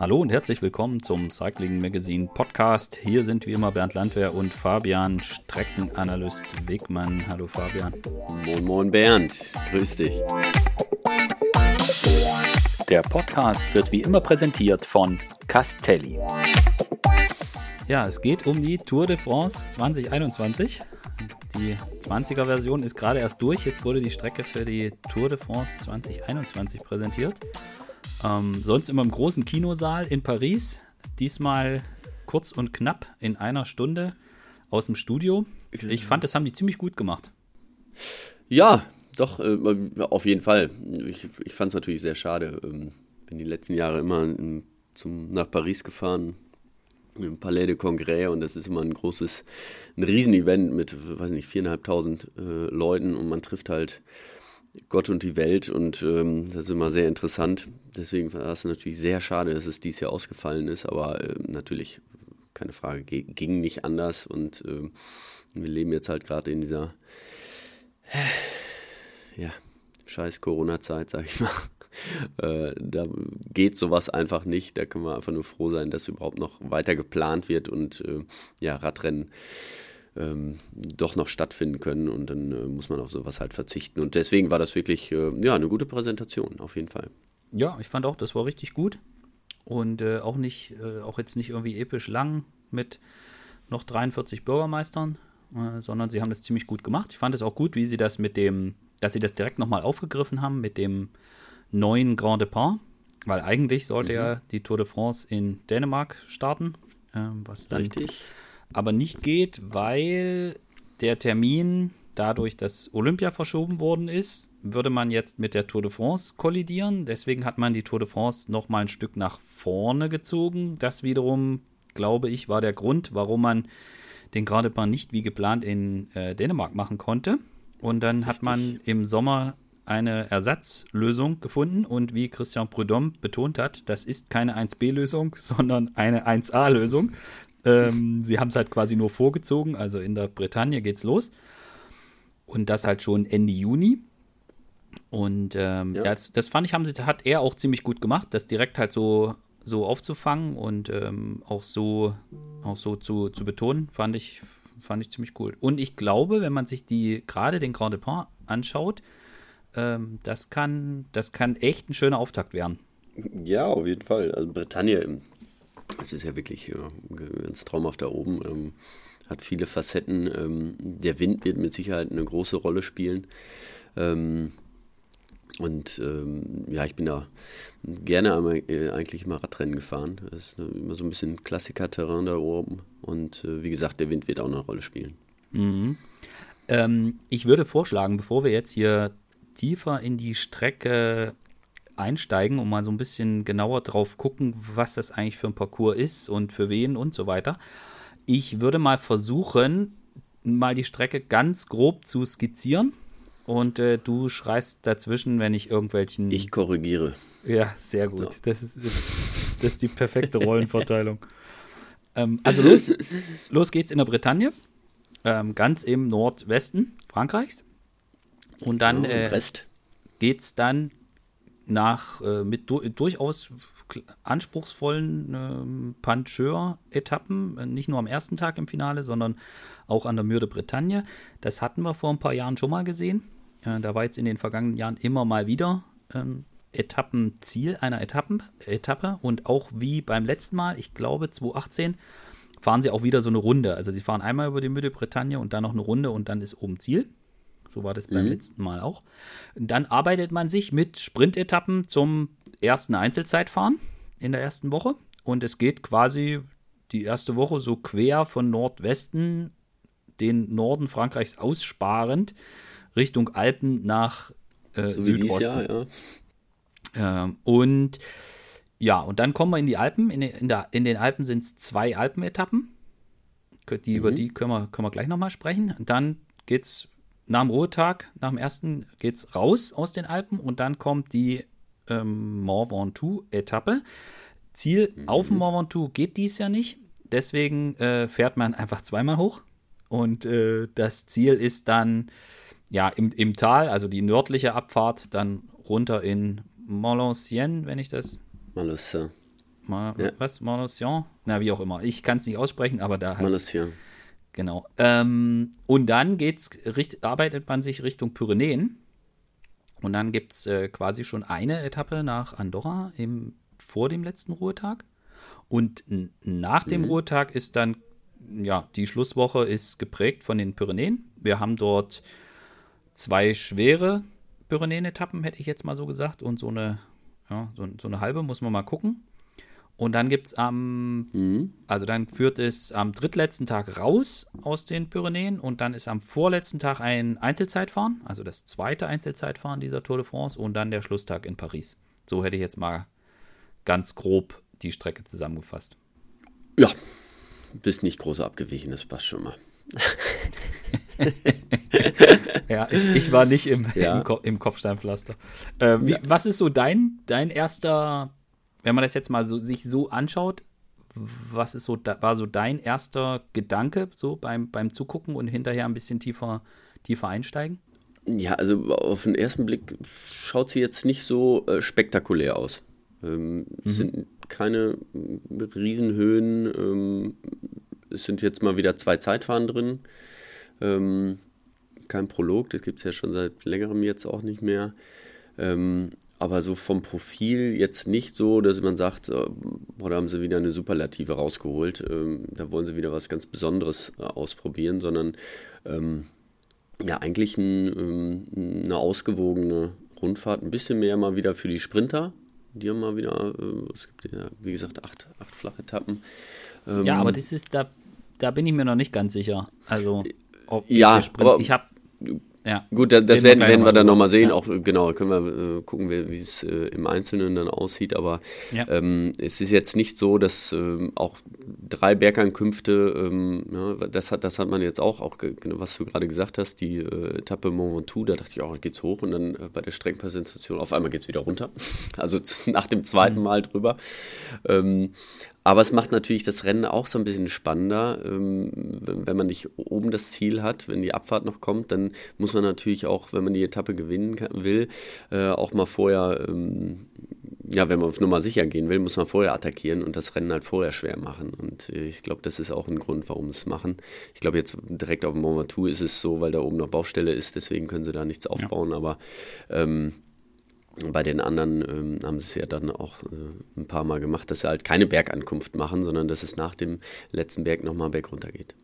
Hallo und herzlich willkommen zum Cycling Magazine Podcast. Hier sind wie immer Bernd Landwehr und Fabian, Streckenanalyst Wegmann. Hallo Fabian. Moin, moin Bernd. Grüß dich. Der Podcast wird wie immer präsentiert von Castelli. Ja, es geht um die Tour de France 2021. Die 20er Version ist gerade erst durch. Jetzt wurde die Strecke für die Tour de France 2021 präsentiert. Ähm, sonst immer im großen Kinosaal in Paris. Diesmal kurz und knapp in einer Stunde aus dem Studio. Ich fand, das haben die ziemlich gut gemacht. Ja, doch, äh, auf jeden Fall. Ich, ich fand es natürlich sehr schade. Ähm, bin die letzten Jahre immer in, zum, nach Paris gefahren, im Palais de Congrès und das ist immer ein großes, ein Riesenevent mit, weiß nicht, viereinhalbtausend äh, Leuten und man trifft halt Gott und die Welt und ähm, das ist immer sehr interessant. Deswegen war es natürlich sehr schade, dass es dieses Jahr ausgefallen ist, aber äh, natürlich, keine Frage, ging nicht anders und äh, wir leben jetzt halt gerade in dieser, ja, scheiß Corona-Zeit, sag ich mal. Äh, da geht sowas einfach nicht. Da können wir einfach nur froh sein, dass überhaupt noch weiter geplant wird und äh, ja, Radrennen ähm, doch noch stattfinden können und dann äh, muss man auf sowas halt verzichten. Und deswegen war das wirklich äh, ja, eine gute Präsentation, auf jeden Fall. Ja, ich fand auch, das war richtig gut. Und äh, auch nicht, äh, auch jetzt nicht irgendwie episch lang mit noch 43 Bürgermeistern, äh, sondern sie haben das ziemlich gut gemacht. Ich fand es auch gut, wie sie das mit dem, dass sie das direkt nochmal aufgegriffen haben mit dem neuen Grand Depart, weil eigentlich sollte mhm. ja die Tour de France in Dänemark starten, äh, was dann Richtig aber nicht geht, weil der Termin dadurch, dass Olympia verschoben worden ist, würde man jetzt mit der Tour de France kollidieren. Deswegen hat man die Tour de France noch mal ein Stück nach vorne gezogen. Das wiederum, glaube ich, war der Grund, warum man den Gradebahn nicht wie geplant in äh, Dänemark machen konnte. Und dann Richtig. hat man im Sommer eine Ersatzlösung gefunden und wie Christian Prudhomme betont hat, das ist keine 1B-Lösung, sondern eine 1A-Lösung. Ähm, sie haben es halt quasi nur vorgezogen, also in der Bretagne geht's los. Und das halt schon Ende Juni. Und ähm, ja. das, das, fand ich, haben sie, hat er auch ziemlich gut gemacht, das direkt halt so, so aufzufangen und ähm, auch so, auch so zu, zu betonen, fand ich, fand ich ziemlich cool. Und ich glaube, wenn man sich die gerade den Grand Depart anschaut, ähm, das kann, das kann echt ein schöner Auftakt werden. Ja, auf jeden Fall. Also Bretagne es ist ja wirklich ganz traumhaft da oben. Ähm, hat viele Facetten. Ähm, der Wind wird mit Sicherheit eine große Rolle spielen. Ähm, und ähm, ja, ich bin da gerne einmal, äh, eigentlich immer Radrennen gefahren. Das ist immer so ein bisschen Klassiker-Terrain da oben. Und äh, wie gesagt, der Wind wird auch eine Rolle spielen. Mhm. Ähm, ich würde vorschlagen, bevor wir jetzt hier tiefer in die Strecke einsteigen und mal so ein bisschen genauer drauf gucken, was das eigentlich für ein Parcours ist und für wen und so weiter. Ich würde mal versuchen, mal die Strecke ganz grob zu skizzieren. Und äh, du schreist dazwischen, wenn ich irgendwelchen. Ich korrigiere. Ja, sehr gut. So. Das, ist, das ist die perfekte Rollenverteilung. ähm, also los, los geht's in der Bretagne, ähm, ganz im Nordwesten Frankreichs. Und dann oh, äh, geht's dann nach äh, mit du durchaus anspruchsvollen äh, Puncheur-Etappen, nicht nur am ersten Tag im Finale, sondern auch an der Mürde Bretagne. Das hatten wir vor ein paar Jahren schon mal gesehen. Äh, da war jetzt in den vergangenen Jahren immer mal wieder ähm, Etappenziel einer Etappen, Etappe und auch wie beim letzten Mal, ich glaube 2018, fahren sie auch wieder so eine Runde. Also sie fahren einmal über die Mürde Bretagne und dann noch eine Runde und dann ist oben Ziel. So war das beim mhm. letzten Mal auch. Dann arbeitet man sich mit Sprintetappen zum ersten Einzelzeitfahren in der ersten Woche. Und es geht quasi die erste Woche so quer von Nordwesten, den Norden Frankreichs aussparend, Richtung Alpen nach äh, so Südosten. Jahr, ja. ähm, und ja, und dann kommen wir in die Alpen. In, in, der, in den Alpen sind es zwei Alpenetappen. Die, mhm. Über die können wir, können wir gleich nochmal sprechen. Dann geht es nach dem Ruhetag, nach dem ersten, geht es raus aus den Alpen und dann kommt die ähm, Mont Ventoux-Etappe. Ziel mhm. auf dem Mont Ventoux geht dies ja nicht. Deswegen äh, fährt man einfach zweimal hoch. Und äh, das Ziel ist dann ja im, im Tal, also die nördliche Abfahrt, dann runter in Maloncien, wenn ich das. Malocin. Ma ja. Was? Malocian? Na, wie auch immer. Ich kann es nicht aussprechen, aber da halt. Malocian. Genau. Ähm, und dann geht's, richt, arbeitet man sich Richtung Pyrenäen. Und dann gibt es äh, quasi schon eine Etappe nach Andorra im, vor dem letzten Ruhetag. Und nach dem mhm. Ruhetag ist dann, ja, die Schlusswoche ist geprägt von den Pyrenäen. Wir haben dort zwei schwere Pyrenäen-Etappen, hätte ich jetzt mal so gesagt, und so eine, ja, so, so eine halbe, muss man mal gucken. Und dann gibt es am, mhm. also dann führt es am drittletzten Tag raus aus den Pyrenäen und dann ist am vorletzten Tag ein Einzelzeitfahren, also das zweite Einzelzeitfahren dieser Tour de France und dann der Schlusstag in Paris. So hätte ich jetzt mal ganz grob die Strecke zusammengefasst. Ja, bist nicht groß abgewichen, das passt schon mal. ja, ich, ich, war nicht im, ja. im, im Kopfsteinpflaster. Äh, wie, ja. Was ist so dein, dein erster wenn man das jetzt mal so, sich so anschaut, was ist so, war so dein erster Gedanke so beim, beim Zugucken und hinterher ein bisschen tiefer, tiefer einsteigen? Ja, also auf den ersten Blick schaut sie jetzt nicht so äh, spektakulär aus. Ähm, mhm. Es sind keine Riesenhöhen. Ähm, es sind jetzt mal wieder zwei Zeitfahren drin. Ähm, kein Prolog, das gibt es ja schon seit längerem jetzt auch nicht mehr. Ähm, aber so vom Profil jetzt nicht so, dass man sagt, äh, boah, da haben sie wieder eine Superlative rausgeholt, ähm, da wollen sie wieder was ganz Besonderes äh, ausprobieren, sondern ähm, ja, eigentlich ein, ähm, eine ausgewogene Rundfahrt, ein bisschen mehr mal wieder für die Sprinter. Die haben mal wieder, äh, es gibt ja, wie gesagt, acht, acht Flachetappen. Ähm, ja, aber das ist, da, da bin ich mir noch nicht ganz sicher. Also, ob ja, aber, ich habe ja. Gut, das, das werden, werden wir dann nochmal sehen. Ja. Auch genau, können wir äh, gucken, wie es äh, im Einzelnen dann aussieht. Aber ja. ähm, es ist jetzt nicht so, dass ähm, auch drei Bergankünfte, ähm, ja, das hat, das hat man jetzt auch, auch was du gerade gesagt hast, die äh, Etappe Mont Ventoux, da dachte ich auch, geht's hoch und dann äh, bei der Streckenpräsentation auf einmal geht's wieder runter. Also nach dem zweiten mhm. Mal drüber. Aber es macht natürlich das Rennen auch so ein bisschen spannender. Ähm, wenn man nicht oben das Ziel hat, wenn die Abfahrt noch kommt, dann muss man natürlich auch, wenn man die Etappe gewinnen will, äh, auch mal vorher, ähm, ja, wenn man auf Nummer sicher gehen will, muss man vorher attackieren und das Rennen halt vorher schwer machen. Und äh, ich glaube, das ist auch ein Grund, warum sie es machen. Ich glaube, jetzt direkt auf dem Mont Ventoux ist es so, weil da oben noch Baustelle ist, deswegen können sie da nichts aufbauen. Ja. Aber ähm, bei den anderen ähm, haben sie es ja dann auch äh, ein paar Mal gemacht, dass sie halt keine Bergankunft machen, sondern dass es nach dem letzten Berg nochmal berg runter geht.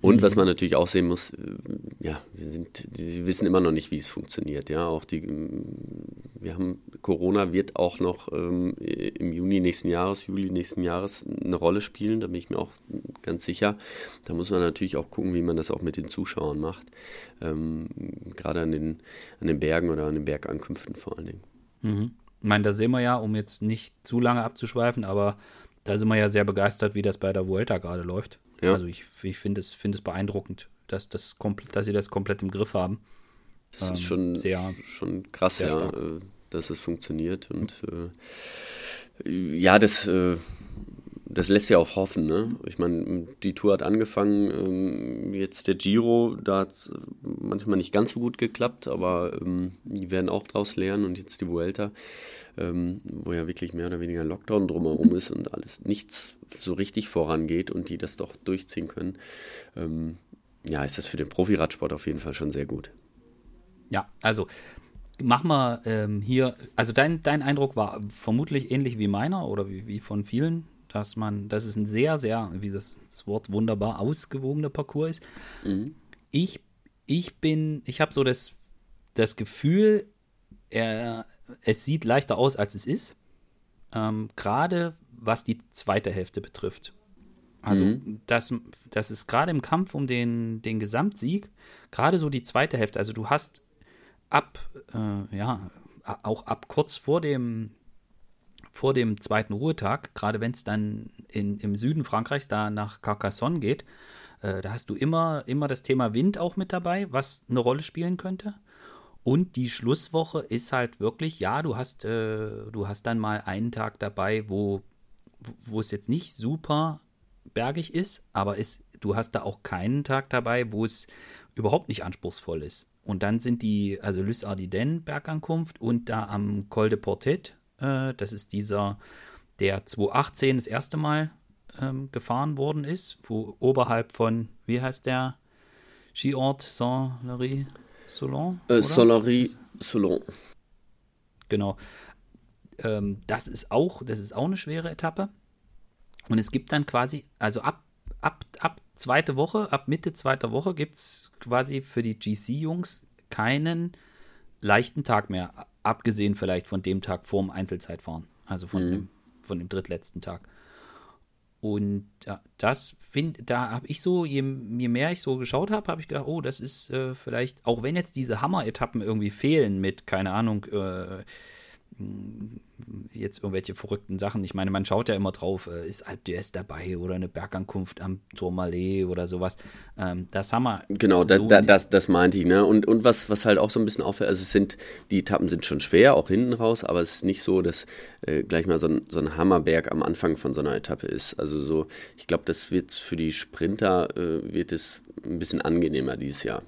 Und mhm. was man natürlich auch sehen muss, äh, ja, wir sind, sie wissen immer noch nicht, wie es funktioniert. Ja, auch die, wir haben Corona wird auch noch ähm, im Juni nächsten Jahres, Juli nächsten Jahres eine Rolle spielen. Da bin ich mir auch ganz sicher. Da muss man natürlich auch gucken, wie man das auch mit den Zuschauern macht. Ähm, gerade an den, an den Bergen oder an den Bergankünften vor allen Dingen. Mhm. Ich meine, da sehen wir ja, um jetzt nicht zu lange abzuschweifen, aber da sind wir ja sehr begeistert, wie das bei der Vuelta gerade läuft. Ja. Also ich, ich finde es, find es beeindruckend, dass, das dass sie das komplett im Griff haben. Das ähm, ist schon, sehr, schon krass, ja, stark. Äh, dass es funktioniert. Und äh, ja, das, äh, das lässt ja auch hoffen. Ne? Ich meine, die Tour hat angefangen, ähm, jetzt der Giro, da hat es manchmal nicht ganz so gut geklappt, aber ähm, die werden auch daraus lernen und jetzt die Vuelta ähm, wo ja wirklich mehr oder weniger Lockdown drumherum ist und alles nichts so richtig vorangeht und die das doch durchziehen können, ähm, ja, ist das für den Profiradsport auf jeden Fall schon sehr gut. Ja, also mach mal ähm, hier, also dein, dein Eindruck war vermutlich ähnlich wie meiner oder wie, wie von vielen, dass man, dass es ein sehr, sehr, wie das, das Wort wunderbar ausgewogener Parcours ist. Mhm. Ich, ich bin, ich habe so das, das Gefühl, er, es sieht leichter aus, als es ist. Ähm, Gerade was die zweite Hälfte betrifft. Also, mhm. das, das ist gerade im Kampf um den, den Gesamtsieg, gerade so die zweite Hälfte. Also, du hast ab, äh, ja, auch ab kurz vor dem, vor dem zweiten Ruhetag, gerade wenn es dann in, im Süden Frankreichs da nach Carcassonne geht, äh, da hast du immer, immer das Thema Wind auch mit dabei, was eine Rolle spielen könnte. Und die Schlusswoche ist halt wirklich, ja, du hast, äh, du hast dann mal einen Tag dabei, wo, wo es jetzt nicht super bergig ist, aber es, du hast da auch keinen Tag dabei, wo es überhaupt nicht anspruchsvoll ist. Und dann sind die, also Lys Ardiden Bergankunft und da am Col de Portet, äh, das ist dieser, der 2018 das erste Mal ähm, gefahren worden ist, wo oberhalb von, wie heißt der Skiort Saint-Larry Solon? Äh, Saint-Larry Solon. Genau. Ähm, das ist auch, das ist auch eine schwere Etappe. Und es gibt dann quasi, also ab, ab, ab zweite Woche, ab Mitte zweiter Woche gibt es quasi für die GC-Jungs keinen leichten Tag mehr, abgesehen vielleicht von dem Tag vorm Einzelzeitfahren, also von, mhm. dem, von dem drittletzten Tag. Und das finde, da habe ich so, je, je, mehr ich so geschaut habe, habe ich gedacht, oh, das ist äh, vielleicht, auch wenn jetzt diese Hammer-Etappen irgendwie fehlen mit, keine Ahnung, äh, jetzt irgendwelche verrückten Sachen. Ich meine, man schaut ja immer drauf, äh, ist Alp d'Huez dabei oder eine Bergankunft am Tourmalet oder sowas. Ähm, das haben wir. Genau, so da, da, das, das meinte ich. Ne? Und, und was, was halt auch so ein bisschen auffällt, also es sind, die Etappen sind schon schwer, auch hinten raus, aber es ist nicht so, dass äh, gleich mal so ein, so ein Hammerberg am Anfang von so einer Etappe ist. Also so, ich glaube, das wird für die Sprinter, äh, wird es ein bisschen angenehmer dieses Jahr.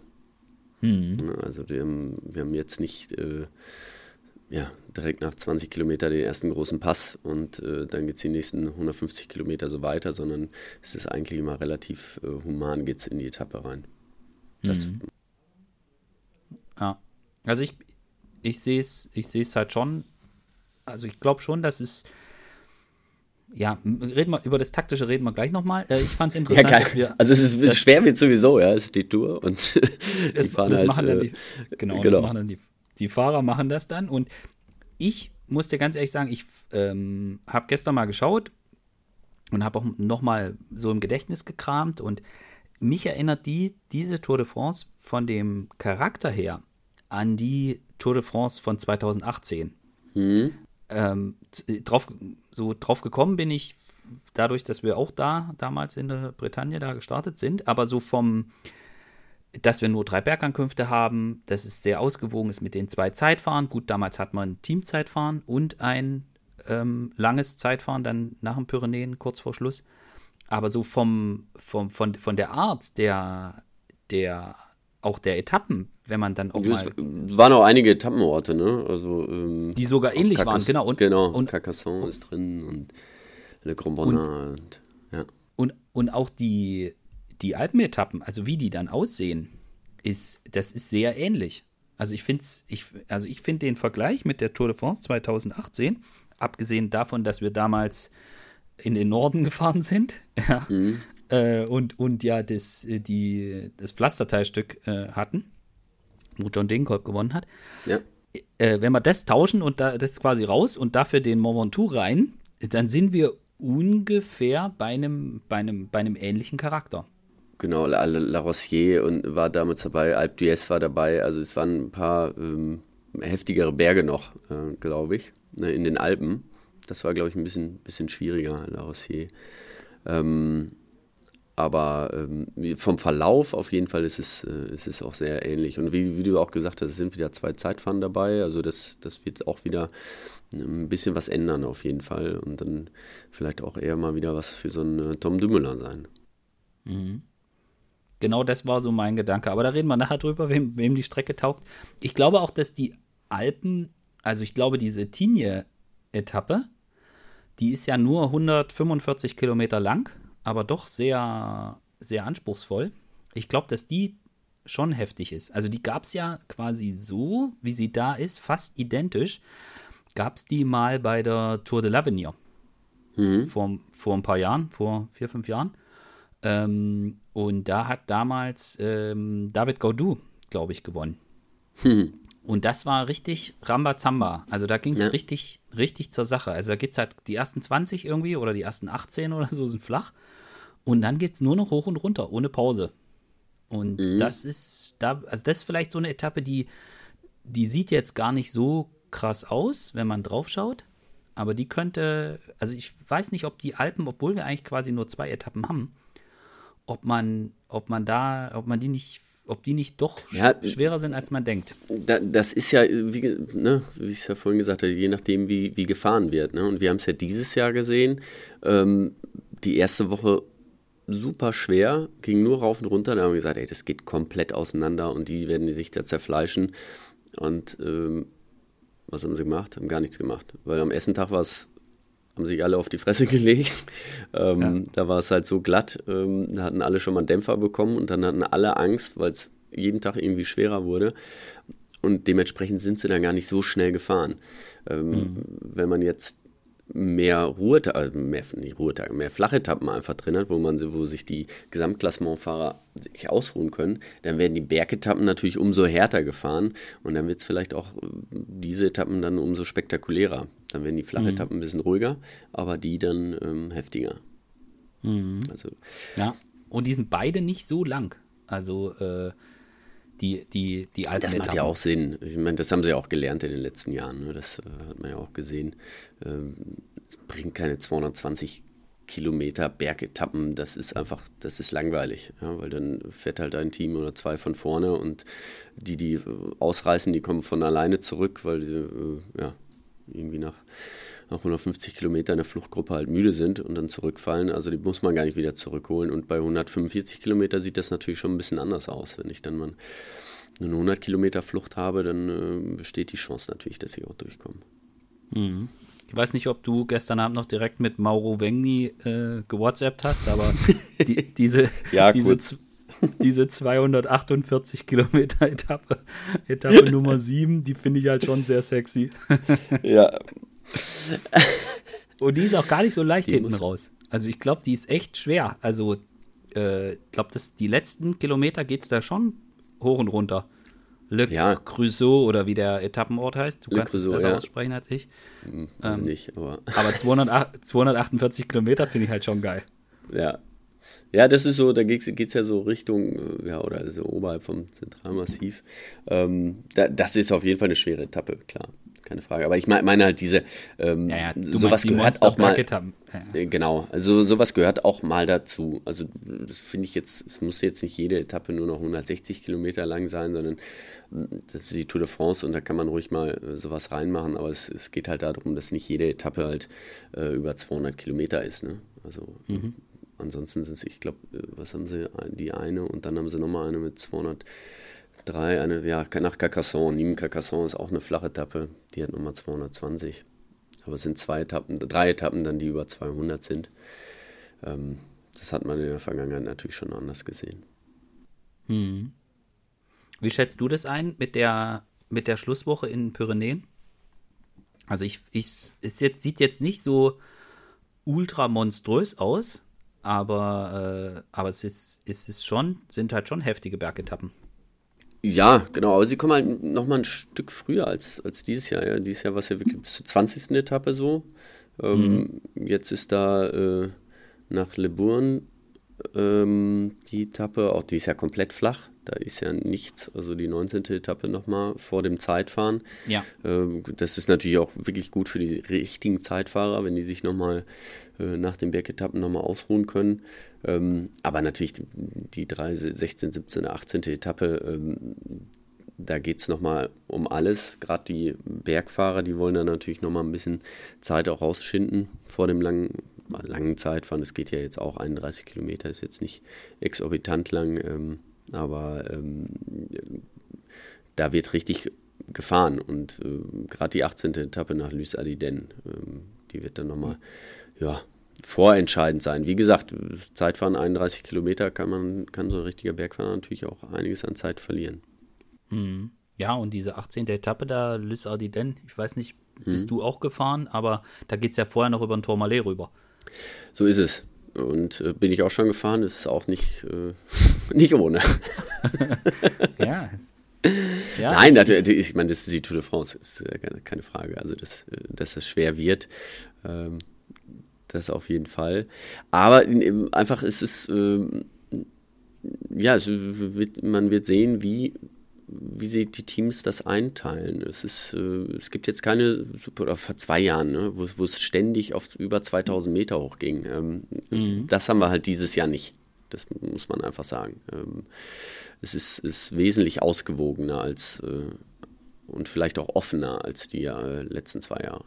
Mhm. Also wir haben, wir haben jetzt nicht äh, ja, direkt nach 20 Kilometern den ersten großen Pass und äh, dann geht es die nächsten 150 Kilometer so weiter, sondern es ist eigentlich immer relativ äh, human, geht es in die Etappe rein. Mhm. Ja, also ich, ich sehe es ich halt schon, also ich glaube schon, dass es ja, reden wir über das taktische reden wir gleich nochmal. Äh, ich fand es interessant, ja, dass wir. Also es ist schwer wird sowieso, ja, es ist die Tour und das, fahren das halt, machen dann äh, die, genau, genau. machen dann die die Fahrer machen das dann. Und ich muss dir ganz ehrlich sagen, ich ähm, habe gestern mal geschaut und habe auch noch mal so im Gedächtnis gekramt und mich erinnert die diese Tour de France von dem Charakter her an die Tour de France von 2018. Mhm. Ähm, drauf, so drauf gekommen bin ich dadurch, dass wir auch da damals in der Bretagne da gestartet sind, aber so vom dass wir nur drei Bergankünfte haben, dass es sehr ausgewogen ist mit den zwei Zeitfahren. Gut, damals hat man ein Teamzeitfahren und ein ähm, langes Zeitfahren dann nach dem Pyrenäen kurz vor Schluss. Aber so vom, vom, von, von der Art der, der auch der Etappen, wenn man dann auch es mal. waren auch einige Etappenorte, ne? Also, ähm, die sogar ähnlich Carcass waren, genau. Und, genau, und, Carcassonne ist drin und Le Grand Bonnat. Und, und, ja. und, und auch die, die Alpenetappen, also wie die dann aussehen, ist, das ist sehr ähnlich. Also ich finde ich, also ich finde den Vergleich mit der Tour de France 2018, abgesehen davon, dass wir damals in den Norden gefahren sind, ja, mhm. äh, und, und ja das, die, das Pflasterteilstück äh, hatten, wo John Degenkolb gewonnen hat. Ja. Äh, wenn wir das tauschen und da, das quasi raus und dafür den Mont Ventoux rein, dann sind wir ungefähr bei einem, bei einem, bei einem ähnlichen Charakter. Genau, La, La Rossier und war damals dabei, Alp d'Huez war dabei. Also es waren ein paar ähm, heftigere Berge noch, äh, glaube ich, ne, in den Alpen. Das war, glaube ich, ein bisschen, bisschen schwieriger, La Rossier. Ähm, aber ähm, vom Verlauf auf jeden Fall ist es, äh, ist es auch sehr ähnlich. Und wie, wie, du auch gesagt hast, es sind wieder zwei Zeitfahren dabei. Also das, das wird auch wieder ein bisschen was ändern auf jeden Fall. Und dann vielleicht auch eher mal wieder was für so einen äh, Tom Dümmeler sein. Mhm. Genau das war so mein Gedanke. Aber da reden wir nachher drüber, wem, wem die Strecke taugt. Ich glaube auch, dass die Alpen, also ich glaube, diese Tinje-Etappe, die ist ja nur 145 Kilometer lang, aber doch sehr, sehr anspruchsvoll. Ich glaube, dass die schon heftig ist. Also die gab es ja quasi so, wie sie da ist, fast identisch. Gab es die mal bei der Tour de l'Avenir. Mhm. Vor, vor ein paar Jahren, vor vier, fünf Jahren. Ähm, und da hat damals ähm, David Gaudu, glaube ich, gewonnen. Hm. Und das war richtig Rambazamba. Also da ging es ja. richtig, richtig zur Sache. Also da geht es halt die ersten 20 irgendwie oder die ersten 18 oder so sind flach. Und dann geht es nur noch hoch und runter, ohne Pause. Und mhm. das ist da, also das ist vielleicht so eine Etappe, die, die sieht jetzt gar nicht so krass aus, wenn man drauf schaut. Aber die könnte, also ich weiß nicht, ob die Alpen, obwohl wir eigentlich quasi nur zwei Etappen haben, ob man, ob man da, ob man die nicht, ob die nicht doch ja, schwerer sind, als man denkt. Da, das ist ja, wie, ne, wie ich es ja vorhin gesagt habe, je nachdem, wie, wie gefahren wird. Ne? Und wir haben es ja dieses Jahr gesehen. Ähm, die erste Woche super schwer, ging nur rauf und runter. Da haben wir gesagt, ey, das geht komplett auseinander und die werden sich da zerfleischen. Und ähm, was haben sie gemacht? Haben gar nichts gemacht. Weil am ersten Tag war es haben sich alle auf die Fresse gelegt. Ähm, ja. Da war es halt so glatt, ähm, da hatten alle schon mal einen Dämpfer bekommen und dann hatten alle Angst, weil es jeden Tag irgendwie schwerer wurde. Und dementsprechend sind sie dann gar nicht so schnell gefahren. Ähm, mhm. Wenn man jetzt mehr Ruhetage, äh, mehr, nicht Ruhetage, mehr flache Etappen einfach drin hat, wo man wo sich die Gesamtklassementfahrer sich ausruhen können, dann werden die Bergetappen natürlich umso härter gefahren und dann wird es vielleicht auch äh, diese Etappen dann umso spektakulärer. Dann werden die flache mhm. Etappen ein bisschen ruhiger, aber die dann ähm, heftiger. Mhm. Also, ja, und die sind beide nicht so lang. Also äh, die, die, die alten Das macht Etappen. ja auch Sinn. Ich meine, das haben sie ja auch gelernt in den letzten Jahren. Ne? Das äh, hat man ja auch gesehen. Ähm, es bringt keine 220 Kilometer Bergetappen. Das ist einfach, das ist langweilig. Ja? Weil dann fährt halt ein Team oder zwei von vorne und die, die ausreißen, die kommen von alleine zurück, weil äh, ja, irgendwie nach nach 150 Kilometern in der Fluchtgruppe halt müde sind und dann zurückfallen. Also die muss man gar nicht wieder zurückholen. Und bei 145 Kilometer sieht das natürlich schon ein bisschen anders aus. Wenn ich dann mal eine 100 Kilometer Flucht habe, dann äh, besteht die Chance natürlich, dass ich auch durchkomme. Mhm. Ich weiß nicht, ob du gestern Abend noch direkt mit Mauro Wengni äh, gewhatsappt hast, aber die, diese, ja, diese, diese 248 Kilometer Etappe, Etappe Nummer 7, die finde ich halt schon sehr sexy. ja, und die ist auch gar nicht so leicht die hinten raus. Also ich glaube, die ist echt schwer. Also äh, ich glaube, die letzten Kilometer geht es da schon hoch und runter. Le ja. Crusoe oder wie der Etappenort heißt. Du Le kannst Crusoe, es besser ja. aussprechen als ich. Hm, ähm, nicht, aber. aber 208, 248 Kilometer finde ich halt schon geil. Ja. Ja, das ist so, da geht es ja so Richtung, äh, ja, oder also oberhalb vom Zentralmassiv. Ähm, da, das ist auf jeden Fall eine schwere Etappe, klar keine Frage. Aber ich meine halt diese, ähm, ja, ja, sowas gehört auch mal. Ja, äh, genau, also sowas gehört auch mal dazu. Also das finde ich jetzt, es muss jetzt nicht jede Etappe nur noch 160 Kilometer lang sein, sondern mm, das ist die Tour de France und da kann man ruhig mal äh, sowas reinmachen. Aber es, es, geht halt darum, dass nicht jede Etappe halt äh, über 200 Kilometer ist. Ne? Also mhm. ansonsten sind es, ich glaube, äh, was haben sie, die eine und dann haben sie nochmal eine mit 200 3, eine, ja, nach Carcassonne. Nîmes Carcassonne ist auch eine flache Etappe, die hat nochmal 220. Aber es sind zwei Etappen, drei Etappen dann, die über 200 sind. Ähm, das hat man in der Vergangenheit natürlich schon anders gesehen. Hm. Wie schätzt du das ein mit der, mit der Schlusswoche in Pyrenäen? Also ich, ich, es jetzt, sieht jetzt nicht so ultra monströs aus, aber, äh, aber es ist, es ist schon, sind halt schon heftige Bergetappen. Ja, genau, aber sie kommen halt nochmal ein Stück früher als, als dieses Jahr. Ja. Dieses Jahr war es ja wirklich bis zur 20. Etappe so. Ähm, mhm. Jetzt ist da äh, nach Le Bourne ähm, die Etappe, auch die ist ja komplett flach. Da ist ja nichts, also die 19. Etappe nochmal vor dem Zeitfahren. Ja. Ähm, das ist natürlich auch wirklich gut für die richtigen Zeitfahrer, wenn die sich nochmal äh, nach den Bergetappen nochmal ausruhen können. Ähm, aber natürlich die, die 3, 16, 17, 18. Etappe, ähm, da geht es nochmal um alles. Gerade die Bergfahrer, die wollen da natürlich nochmal ein bisschen Zeit auch rausschinden vor dem langen, langen Zeitfahren. Es geht ja jetzt auch 31 Kilometer, ist jetzt nicht exorbitant lang, ähm, aber ähm, da wird richtig gefahren. Und äh, gerade die 18. Etappe nach Lys Adiden, ähm, die wird dann nochmal ja, vorentscheidend sein. Wie gesagt, Zeitfahren 31 Kilometer kann man, kann so ein richtiger Bergfahrer natürlich auch einiges an Zeit verlieren. Mhm. Ja, und diese 18. Etappe da, Lys Ardiden, ich weiß nicht, bist mhm. du auch gefahren, aber da geht es ja vorher noch über den Tourmalet rüber. So ist es. Und äh, bin ich auch schon gefahren, das ist auch nicht, äh, nicht ohne. ja. ja. Nein, das, ich meine, das ist die Tour de France, ist äh, keine, Frage. Also, dass, äh, dass das schwer wird. Ähm, das auf jeden Fall. Aber einfach ist es, ähm, ja, es wird, man wird sehen, wie, wie sie die Teams das einteilen. Es, ist, äh, es gibt jetzt keine, oder vor zwei Jahren, ne, wo, wo es ständig auf über 2000 Meter hochging. Ähm, mhm. Das haben wir halt dieses Jahr nicht. Das muss man einfach sagen. Ähm, es ist, ist wesentlich ausgewogener als äh, und vielleicht auch offener als die äh, letzten zwei Jahre.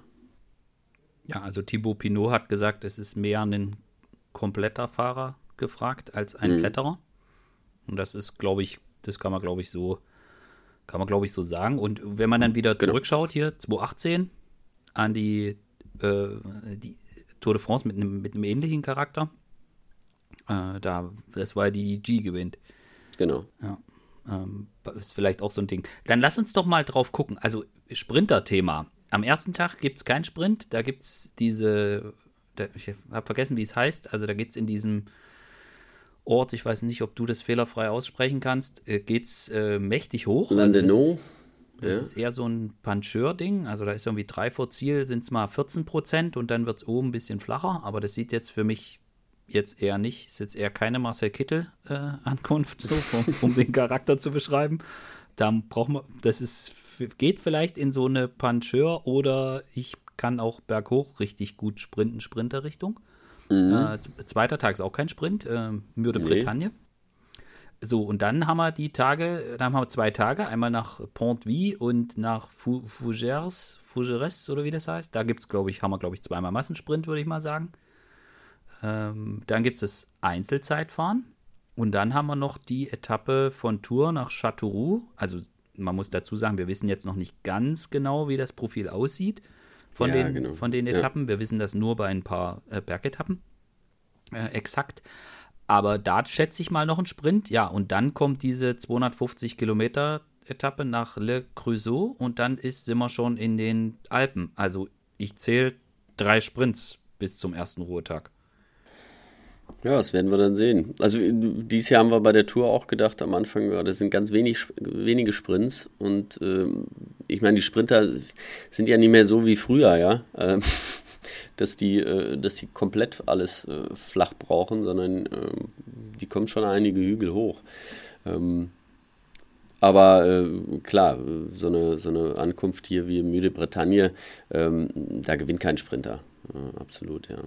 Ja, also Thibaut Pinot hat gesagt, es ist mehr ein kompletter Fahrer gefragt als ein mhm. Kletterer. Und das ist, glaube ich, das kann man, glaube ich, so, kann man, glaube ich, so sagen. Und wenn man dann wieder genau. zurückschaut hier, 2018, an die, äh, die Tour de France mit einem, mit einem ähnlichen Charakter. Äh, da, das war die, die G gewinnt. Genau. Ja. Ähm, ist vielleicht auch so ein Ding. Dann lass uns doch mal drauf gucken. Also, Sprinter-Thema. Am ersten Tag gibt es keinen Sprint, da gibt es diese, da, ich habe vergessen, wie es heißt, also da geht es in diesem Ort, ich weiß nicht, ob du das fehlerfrei aussprechen kannst, äh, geht es äh, mächtig hoch. Also das, ist, das ja. ist eher so ein Puncheur-Ding, also da ist irgendwie drei vor Ziel, sind es mal 14 Prozent und dann wird es oben ein bisschen flacher, aber das sieht jetzt für mich jetzt eher nicht, ist jetzt eher keine Marcel Kittel-Ankunft, äh, so, um, um den Charakter zu beschreiben. Da braucht man, das ist geht vielleicht in so eine Puncheur oder ich kann auch berghoch richtig gut sprinten, Sprinterrichtung. Mhm. Äh, zweiter Tag ist auch kein Sprint, äh, Mürde nee. Bretagne. So, und dann haben wir die Tage, dann haben wir zwei Tage, einmal nach Pont-Vie und nach Fougères, Fougeres oder wie das heißt. Da gibt es, glaube ich, haben wir, glaube ich, zweimal Massensprint, würde ich mal sagen. Ähm, dann gibt es das Einzelzeitfahren. Und dann haben wir noch die Etappe von Tours nach Châteauroux, also man muss dazu sagen, wir wissen jetzt noch nicht ganz genau, wie das Profil aussieht von, ja, den, genau. von den Etappen. Ja. Wir wissen das nur bei ein paar äh, Bergetappen äh, exakt. Aber da schätze ich mal noch einen Sprint. Ja, und dann kommt diese 250 Kilometer Etappe nach Le Creusot und dann ist, sind wir schon in den Alpen. Also ich zähle drei Sprints bis zum ersten Ruhetag. Ja, das werden wir dann sehen. Also dieses Jahr haben wir bei der Tour auch gedacht, am Anfang, ja, das sind ganz wenig, wenige Sprints und ähm, ich meine, die Sprinter sind ja nicht mehr so wie früher, ja, ähm, dass die, äh, dass die komplett alles äh, flach brauchen, sondern äh, die kommen schon einige Hügel hoch. Ähm, aber äh, klar, so eine, so eine Ankunft hier wie Müde Bretagne, ähm, da gewinnt kein Sprinter. absolut, ja.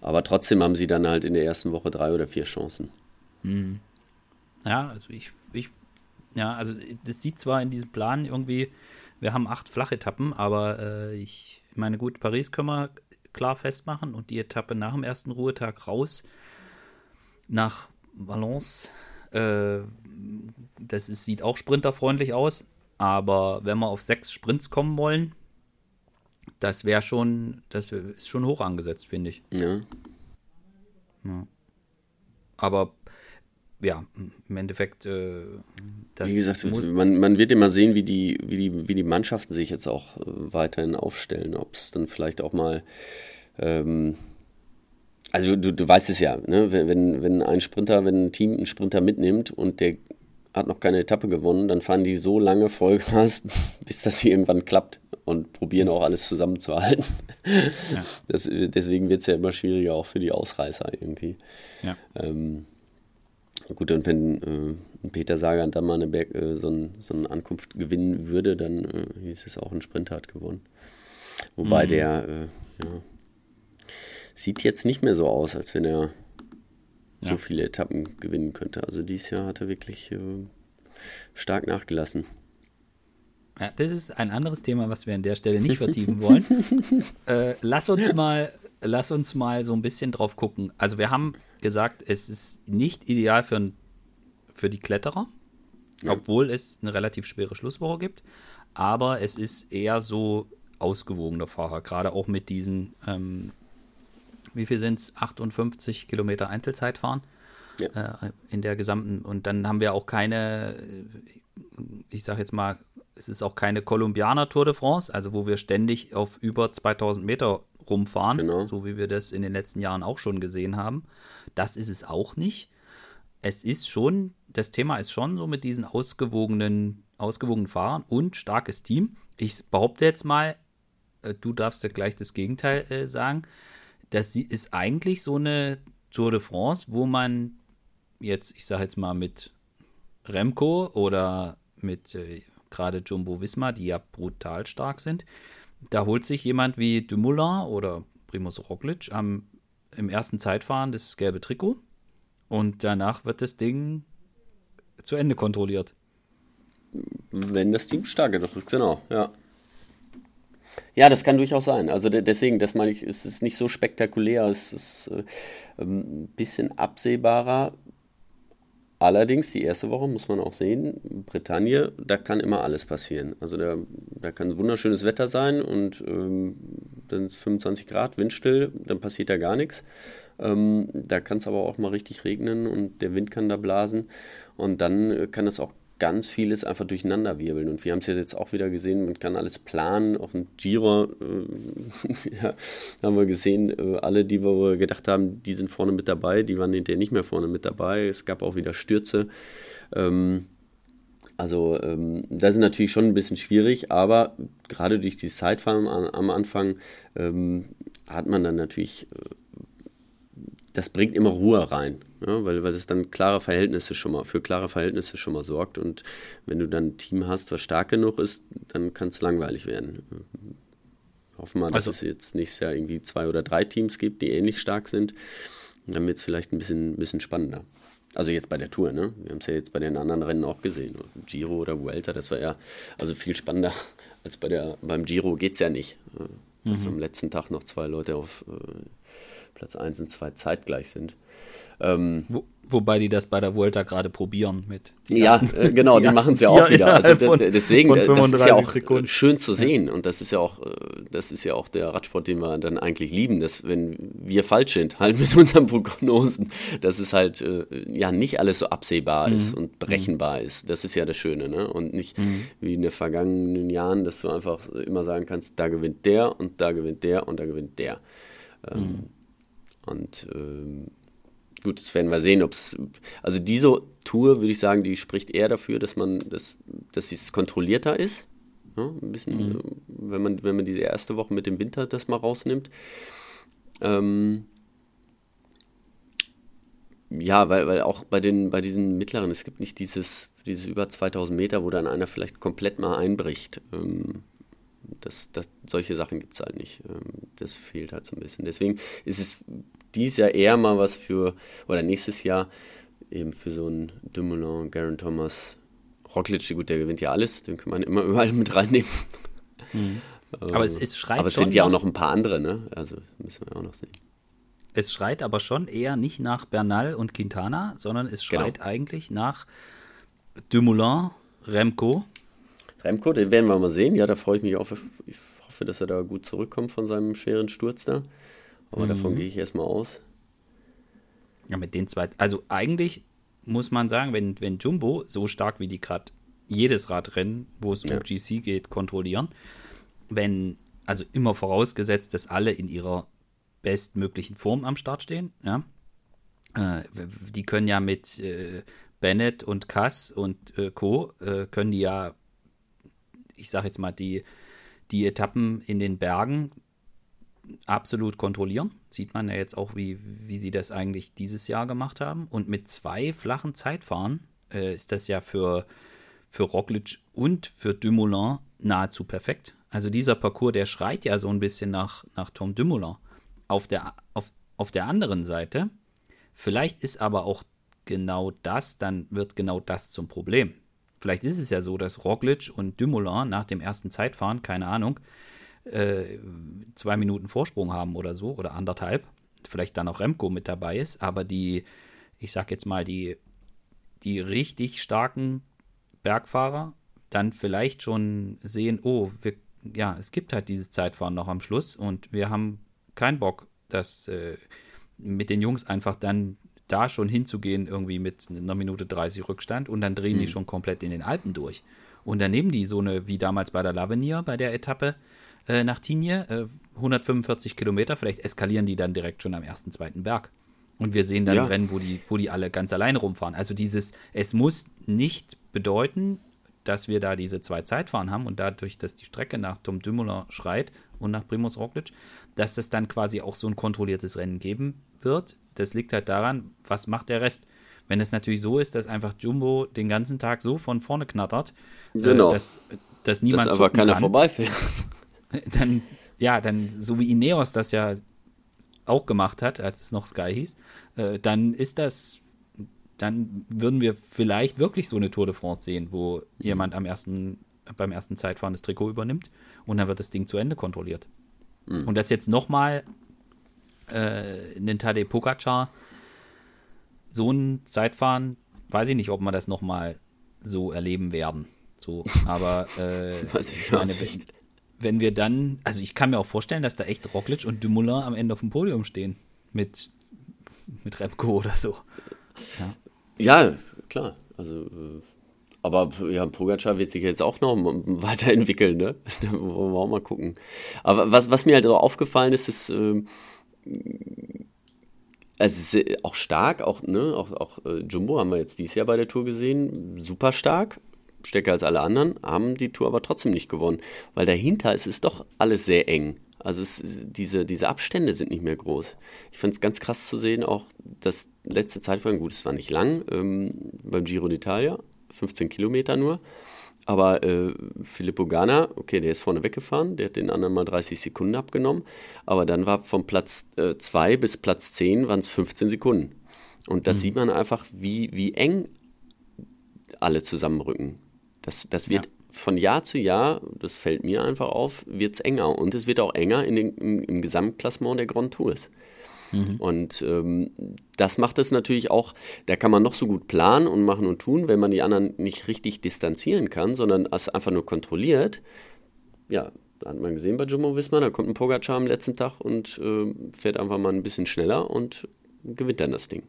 Aber trotzdem haben sie dann halt in der ersten Woche drei oder vier Chancen. Mhm. Ja, also ich, ich, ja, also das sieht zwar in diesem Plan irgendwie, wir haben acht Flachetappen, aber äh, ich meine, gut, Paris können wir klar festmachen und die Etappe nach dem ersten Ruhetag raus nach Valence, äh, das ist, sieht auch sprinterfreundlich aus, aber wenn wir auf sechs Sprints kommen wollen, das wäre schon, das ist schon hoch angesetzt, finde ich. Ja. ja. Aber ja, im Endeffekt, äh, das Wie gesagt, man, man wird immer sehen, wie die, wie, die, wie die Mannschaften sich jetzt auch äh, weiterhin aufstellen. Ob es dann vielleicht auch mal, ähm, also du, du weißt es ja, ne? wenn, wenn ein Sprinter, wenn ein Team einen Sprinter mitnimmt und der hat noch keine Etappe gewonnen, dann fahren die so lange Vollgas, bis das irgendwann klappt und probieren auch alles zusammenzuhalten. Ja. Das, deswegen wird es ja immer schwieriger, auch für die Ausreißer irgendwie. Ja. Ähm, gut, und wenn äh, Peter Sagan dann mal eine, Berg, äh, so, ein, so, eine Ankunft gewinnen würde, dann äh, hieß es auch, ein Sprinter hat gewonnen. Wobei mhm. der äh, ja, sieht jetzt nicht mehr so aus, als wenn er so viele Etappen gewinnen könnte. Also dieses Jahr hat er wirklich äh, stark nachgelassen. Ja, das ist ein anderes Thema, was wir an der Stelle nicht vertiefen wollen. äh, lass uns mal, lass uns mal so ein bisschen drauf gucken. Also wir haben gesagt, es ist nicht ideal für, für die Kletterer, ja. obwohl es eine relativ schwere Schlusswoche gibt. Aber es ist eher so ausgewogener Fahrer, gerade auch mit diesen ähm, wie viel sind es? 58 Kilometer Einzelzeit fahren ja. äh, in der gesamten. Und dann haben wir auch keine, ich sag jetzt mal, es ist auch keine Kolumbianer Tour de France, also wo wir ständig auf über 2000 Meter rumfahren, genau. so wie wir das in den letzten Jahren auch schon gesehen haben. Das ist es auch nicht. Es ist schon, das Thema ist schon so mit diesen ausgewogenen, ausgewogenen Fahrern und starkes Team. Ich behaupte jetzt mal, äh, du darfst ja gleich das Gegenteil äh, sagen das ist eigentlich so eine Tour de France, wo man jetzt, ich sage jetzt mal mit Remco oder mit äh, gerade Jumbo Visma, die ja brutal stark sind, da holt sich jemand wie Dumoulin oder Primus Roglic am, im ersten Zeitfahren das gelbe Trikot und danach wird das Ding zu Ende kontrolliert. Wenn das Team stark genug ist, genau, ja. Ja, das kann durchaus sein. Also deswegen, das meine ich, es ist nicht so spektakulär, es ist äh, ein bisschen absehbarer. Allerdings, die erste Woche muss man auch sehen, Bretagne, da kann immer alles passieren. Also da, da kann wunderschönes Wetter sein und ähm, dann ist 25 Grad, windstill, dann passiert da gar nichts. Ähm, da kann es aber auch mal richtig regnen und der Wind kann da blasen. Und dann kann es auch ganz vieles einfach durcheinander wirbeln. Und wir haben es jetzt auch wieder gesehen, man kann alles planen. Auf dem Giro äh, ja, haben wir gesehen, äh, alle, die wir gedacht haben, die sind vorne mit dabei, die waren hinterher nicht mehr vorne mit dabei. Es gab auch wieder Stürze. Ähm, also ähm, das ist natürlich schon ein bisschen schwierig, aber gerade durch die Zeitfahren am, am Anfang ähm, hat man dann natürlich äh, das bringt immer Ruhe rein, ja, weil, weil das dann klare Verhältnisse schon mal, für klare Verhältnisse schon mal sorgt. Und wenn du dann ein Team hast, was stark genug ist, dann kann es langweilig werden. Hoffen wir, dass also, es jetzt nächstes Jahr irgendwie zwei oder drei Teams gibt, die ähnlich stark sind. Dann wird es vielleicht ein bisschen, bisschen spannender. Also jetzt bei der Tour, ne? Wir haben es ja jetzt bei den anderen Rennen auch gesehen. Giro oder Vuelta, das war ja also viel spannender als bei der, beim Giro geht es ja nicht. Dass mhm. am letzten Tag noch zwei Leute auf äh, Platz 1 und 2 zeitgleich sind. Ähm, Wo, wobei die das bei der Volta gerade probieren mit. Ja, äh, genau, die, die machen es ja auch wieder. Also von, deswegen, äh, das ist ja auch Sekunden. schön zu sehen und das ist ja auch, äh, das ist ja auch der Radsport, den wir dann eigentlich lieben, dass wenn wir falsch sind, halt mit unseren Prognosen, dass es halt ja nicht alles so absehbar mhm. ist und berechenbar mhm. ist. Das ist ja das Schöne, ne? Und nicht mhm. wie in den vergangenen Jahren, dass du einfach immer sagen kannst, da gewinnt der und da gewinnt der und da gewinnt der. Ähm, mhm. Und ähm, gut, das werden wir sehen, ob es. Also diese Tour, würde ich sagen, die spricht eher dafür, dass man das, dass es kontrollierter ist. Ja, ein bisschen, mhm. Äh, wenn man, wenn man diese erste Woche mit dem Winter das mal rausnimmt. Ähm, ja, weil, weil auch bei den bei diesen mittleren, es gibt nicht dieses, dieses über 2000 Meter, wo dann einer vielleicht komplett mal einbricht. Ähm, das, das, solche Sachen gibt es halt nicht. Ähm, das fehlt halt so ein bisschen. Deswegen ist es dieses Jahr eher mal was für, oder nächstes Jahr eben für so einen Dumoulin, Garen Thomas, Roglic, gut, der gewinnt ja alles, den kann man immer überall mit reinnehmen. Mhm. Aber es, es schreit Aber es sind ja auch noch ein paar andere, ne? Also müssen wir auch noch sehen. Es schreit aber schon eher nicht nach Bernal und Quintana, sondern es genau. schreit genau. eigentlich nach Dumoulin, Remco Remco, den werden wir mal sehen. Ja, da freue ich mich auf. Ich hoffe, dass er da gut zurückkommt von seinem schweren Sturz da. Aber mhm. davon gehe ich erstmal aus. Ja, mit den zwei. Also eigentlich muss man sagen, wenn, wenn Jumbo so stark wie die gerade jedes Radrennen, wo es ja. um GC geht, kontrollieren, wenn, also immer vorausgesetzt, dass alle in ihrer bestmöglichen Form am Start stehen, ja. Äh, die können ja mit äh, Bennett und Kass und äh, Co. Äh, können die ja ich sage jetzt mal, die, die Etappen in den Bergen absolut kontrollieren. Sieht man ja jetzt auch, wie, wie sie das eigentlich dieses Jahr gemacht haben. Und mit zwei flachen Zeitfahren äh, ist das ja für, für Roglic und für Dumoulin nahezu perfekt. Also dieser Parcours, der schreit ja so ein bisschen nach, nach Tom Dumoulin. Auf der, auf, auf der anderen Seite, vielleicht ist aber auch genau das, dann wird genau das zum Problem. Vielleicht ist es ja so, dass Roglic und Dumoulin nach dem ersten Zeitfahren, keine Ahnung, äh, zwei Minuten Vorsprung haben oder so oder anderthalb. Vielleicht dann auch Remco mit dabei ist, aber die, ich sag jetzt mal, die, die richtig starken Bergfahrer dann vielleicht schon sehen, oh, wir, ja, es gibt halt dieses Zeitfahren noch am Schluss und wir haben keinen Bock, dass äh, mit den Jungs einfach dann da schon hinzugehen, irgendwie mit einer Minute 30 Rückstand und dann drehen mhm. die schon komplett in den Alpen durch. Und dann nehmen die so eine, wie damals bei der Lavenier, bei der Etappe äh, nach Tignes, äh, 145 Kilometer, vielleicht eskalieren die dann direkt schon am ersten, zweiten Berg. Und wir sehen dann ja. Rennen, wo die, wo die alle ganz alleine rumfahren. Also dieses, es muss nicht bedeuten, dass wir da diese zwei Zeitfahren haben und dadurch, dass die Strecke nach Tom Dumoulin schreit und nach Primus Roglic, dass es dann quasi auch so ein kontrolliertes Rennen geben wird, das liegt halt daran, was macht der Rest. Wenn es natürlich so ist, dass einfach Jumbo den ganzen Tag so von vorne knattert, äh, genau. äh, dass, dass niemand dass aber keiner kann, vorbeifährt. Dann, ja, dann, so wie Ineos das ja auch gemacht hat, als es noch Sky hieß, äh, dann ist das, dann würden wir vielleicht wirklich so eine Tour de France sehen, wo mhm. jemand am ersten, beim ersten Zeitfahren das Trikot übernimmt und dann wird das Ding zu Ende kontrolliert. Mhm. Und das jetzt nochmal äh, einen Tadej Pogacar so ein Zeitfahren, weiß ich nicht, ob wir das nochmal so erleben werden. So, aber äh, meine, wenn, wenn wir dann, also ich kann mir auch vorstellen, dass da echt Roglic und Dumoulin am Ende auf dem Podium stehen. Mit, mit Remco oder so. Ja, ja klar. Also, äh, aber ja, Pogacar wird sich jetzt auch noch weiterentwickeln, ne? Wollen wir auch mal gucken. Aber was, was mir halt auch aufgefallen ist, ist, äh, also ist auch stark, auch, ne, auch, auch äh, Jumbo haben wir jetzt dieses Jahr bei der Tour gesehen, super stark, stärker als alle anderen, haben die Tour aber trotzdem nicht gewonnen, weil dahinter ist es doch alles sehr eng. Also es, diese, diese Abstände sind nicht mehr groß. Ich fand es ganz krass zu sehen, auch das letzte Zeitfahren, gut, es war nicht lang, ähm, beim Giro d'Italia, 15 Kilometer nur. Aber äh, Filippo Ganna, okay, der ist vorne weggefahren, der hat den anderen mal 30 Sekunden abgenommen. Aber dann war vom Platz 2 äh, bis Platz 10 waren es 15 Sekunden. Und da mhm. sieht man einfach, wie, wie eng alle zusammenrücken. Das, das wird ja. von Jahr zu Jahr, das fällt mir einfach auf, wird es enger. Und es wird auch enger in den, im, im Gesamtklassement der Grand Tours. Mhm. Und ähm, das macht es natürlich auch, da kann man noch so gut planen und machen und tun, wenn man die anderen nicht richtig distanzieren kann, sondern es einfach nur kontrolliert. Ja, hat man gesehen bei Jumbo Wismar, da kommt ein Pogacar am letzten Tag und äh, fährt einfach mal ein bisschen schneller und gewinnt dann das Ding.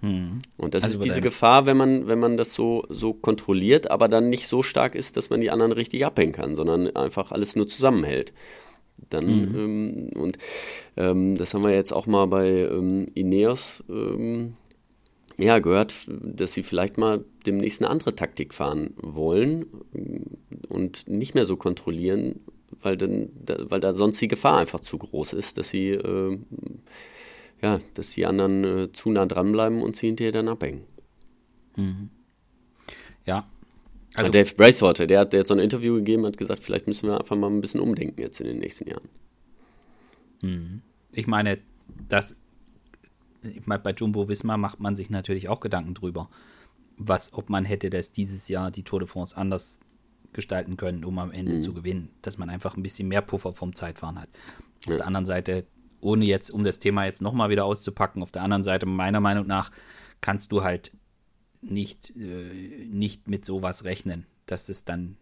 Mhm. Und das also ist diese Gefahr, wenn man, wenn man das so, so kontrolliert, aber dann nicht so stark ist, dass man die anderen richtig abhängen kann, sondern einfach alles nur zusammenhält. Dann, mhm. ähm, und ähm, das haben wir jetzt auch mal bei ähm, Ineos ähm, ja, gehört, dass sie vielleicht mal demnächst eine andere Taktik fahren wollen ähm, und nicht mehr so kontrollieren, weil, dann, da, weil da sonst die Gefahr einfach zu groß ist, dass sie, äh, ja, dass die anderen äh, zu nah dranbleiben und sie hinterher dann abhängen. Mhm. Ja, also, Dave Bracewater, der hat, hat so ein Interview gegeben, hat gesagt, vielleicht müssen wir einfach mal ein bisschen umdenken jetzt in den nächsten Jahren. Mhm. Ich meine, das, ich meine, bei Jumbo Wismar macht man sich natürlich auch Gedanken drüber, was, ob man hätte das dieses Jahr die Tour de France anders gestalten können, um am Ende mhm. zu gewinnen, dass man einfach ein bisschen mehr Puffer vom Zeitfahren hat. Auf ja. der anderen Seite, ohne jetzt, um das Thema jetzt nochmal wieder auszupacken, auf der anderen Seite, meiner Meinung nach, kannst du halt nicht, äh, nicht mit sowas rechnen, dass es dann,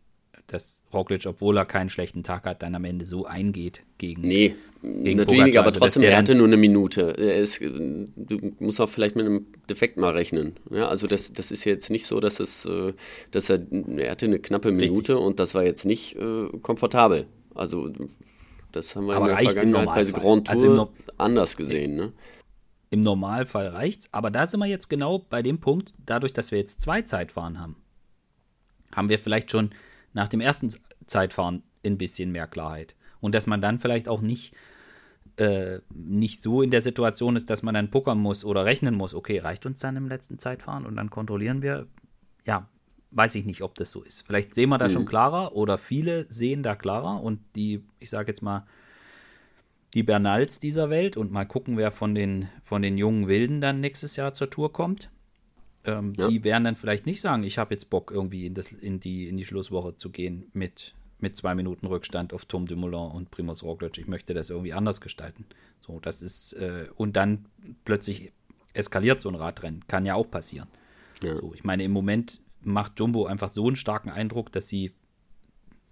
dass Roglic, obwohl er keinen schlechten Tag hat, dann am Ende so eingeht gegen. Nee, gegen natürlich nicht, aber also, trotzdem, er hatte nur eine Minute. Ist, du musst auch vielleicht mit einem Defekt mal rechnen. Ja, also das, das ist jetzt nicht so, dass es, äh, dass er, er hatte eine knappe Minute Richtig. und das war jetzt nicht äh, komfortabel. Also das haben wir aber in der Vergangenheit bei Grand Tour also no anders gesehen. Ne? Im Normalfall reicht's, aber da sind wir jetzt genau bei dem Punkt, dadurch, dass wir jetzt zwei Zeitfahren haben, haben wir vielleicht schon nach dem ersten Zeitfahren ein bisschen mehr Klarheit. Und dass man dann vielleicht auch nicht, äh, nicht so in der Situation ist, dass man dann puckern muss oder rechnen muss, okay, reicht uns dann im letzten Zeitfahren und dann kontrollieren wir. Ja, weiß ich nicht, ob das so ist. Vielleicht sehen wir da mhm. schon klarer oder viele sehen da klarer und die, ich sage jetzt mal, die Bernals dieser Welt und mal gucken, wer von den, von den jungen Wilden dann nächstes Jahr zur Tour kommt. Ähm, ja. Die werden dann vielleicht nicht sagen, ich habe jetzt Bock, irgendwie in, das, in, die, in die Schlusswoche zu gehen mit, mit zwei Minuten Rückstand auf Tom Dumoulin und Primus Roglic. Ich möchte das irgendwie anders gestalten. So, das ist, äh, und dann plötzlich eskaliert so ein Radrennen. Kann ja auch passieren. Ja. So, ich meine, im Moment macht Jumbo einfach so einen starken Eindruck, dass sie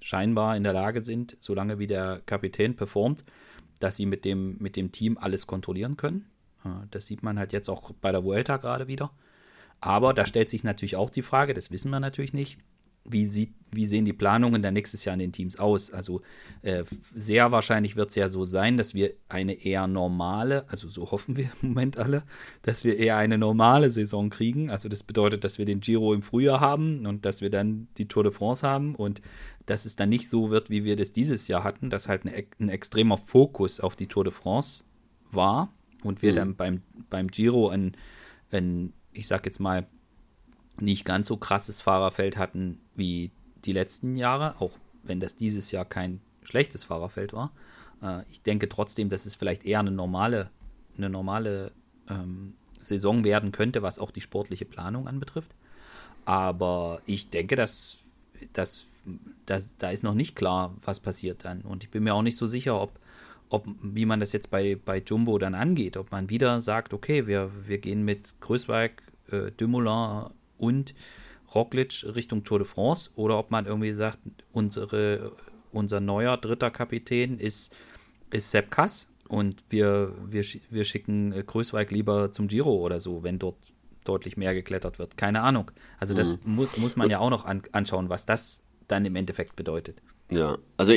scheinbar in der Lage sind, solange wie der Kapitän performt, dass sie mit dem, mit dem Team alles kontrollieren können. Das sieht man halt jetzt auch bei der Vuelta gerade wieder. Aber da stellt sich natürlich auch die Frage, das wissen wir natürlich nicht, wie, sieht, wie sehen die Planungen dann nächstes Jahr in den Teams aus? Also äh, sehr wahrscheinlich wird es ja so sein, dass wir eine eher normale, also so hoffen wir im Moment alle, dass wir eher eine normale Saison kriegen. Also das bedeutet, dass wir den Giro im Frühjahr haben und dass wir dann die Tour de France haben und dass es dann nicht so wird, wie wir das dieses Jahr hatten, dass halt eine, ein extremer Fokus auf die Tour de France war und wir mhm. dann beim, beim Giro ein, ein, ich sag jetzt mal, nicht ganz so krasses Fahrerfeld hatten wie die letzten Jahre, auch wenn das dieses Jahr kein schlechtes Fahrerfeld war. Äh, ich denke trotzdem, dass es vielleicht eher eine normale, eine normale ähm, Saison werden könnte, was auch die sportliche Planung anbetrifft. Aber ich denke, dass, dass das, da ist noch nicht klar, was passiert dann. Und ich bin mir auch nicht so sicher, ob, ob wie man das jetzt bei, bei Jumbo dann angeht. Ob man wieder sagt, okay, wir, wir gehen mit Größweig, äh, Dumoulin und Roglic Richtung Tour de France oder ob man irgendwie sagt, unsere unser neuer dritter Kapitän ist, ist Sepp Kass und wir, wir, wir schicken äh, Größweig lieber zum Giro oder so, wenn dort deutlich mehr geklettert wird. Keine Ahnung. Also das mhm. mu muss man ja auch noch an anschauen, was das dann im Endeffekt bedeutet. Ja, also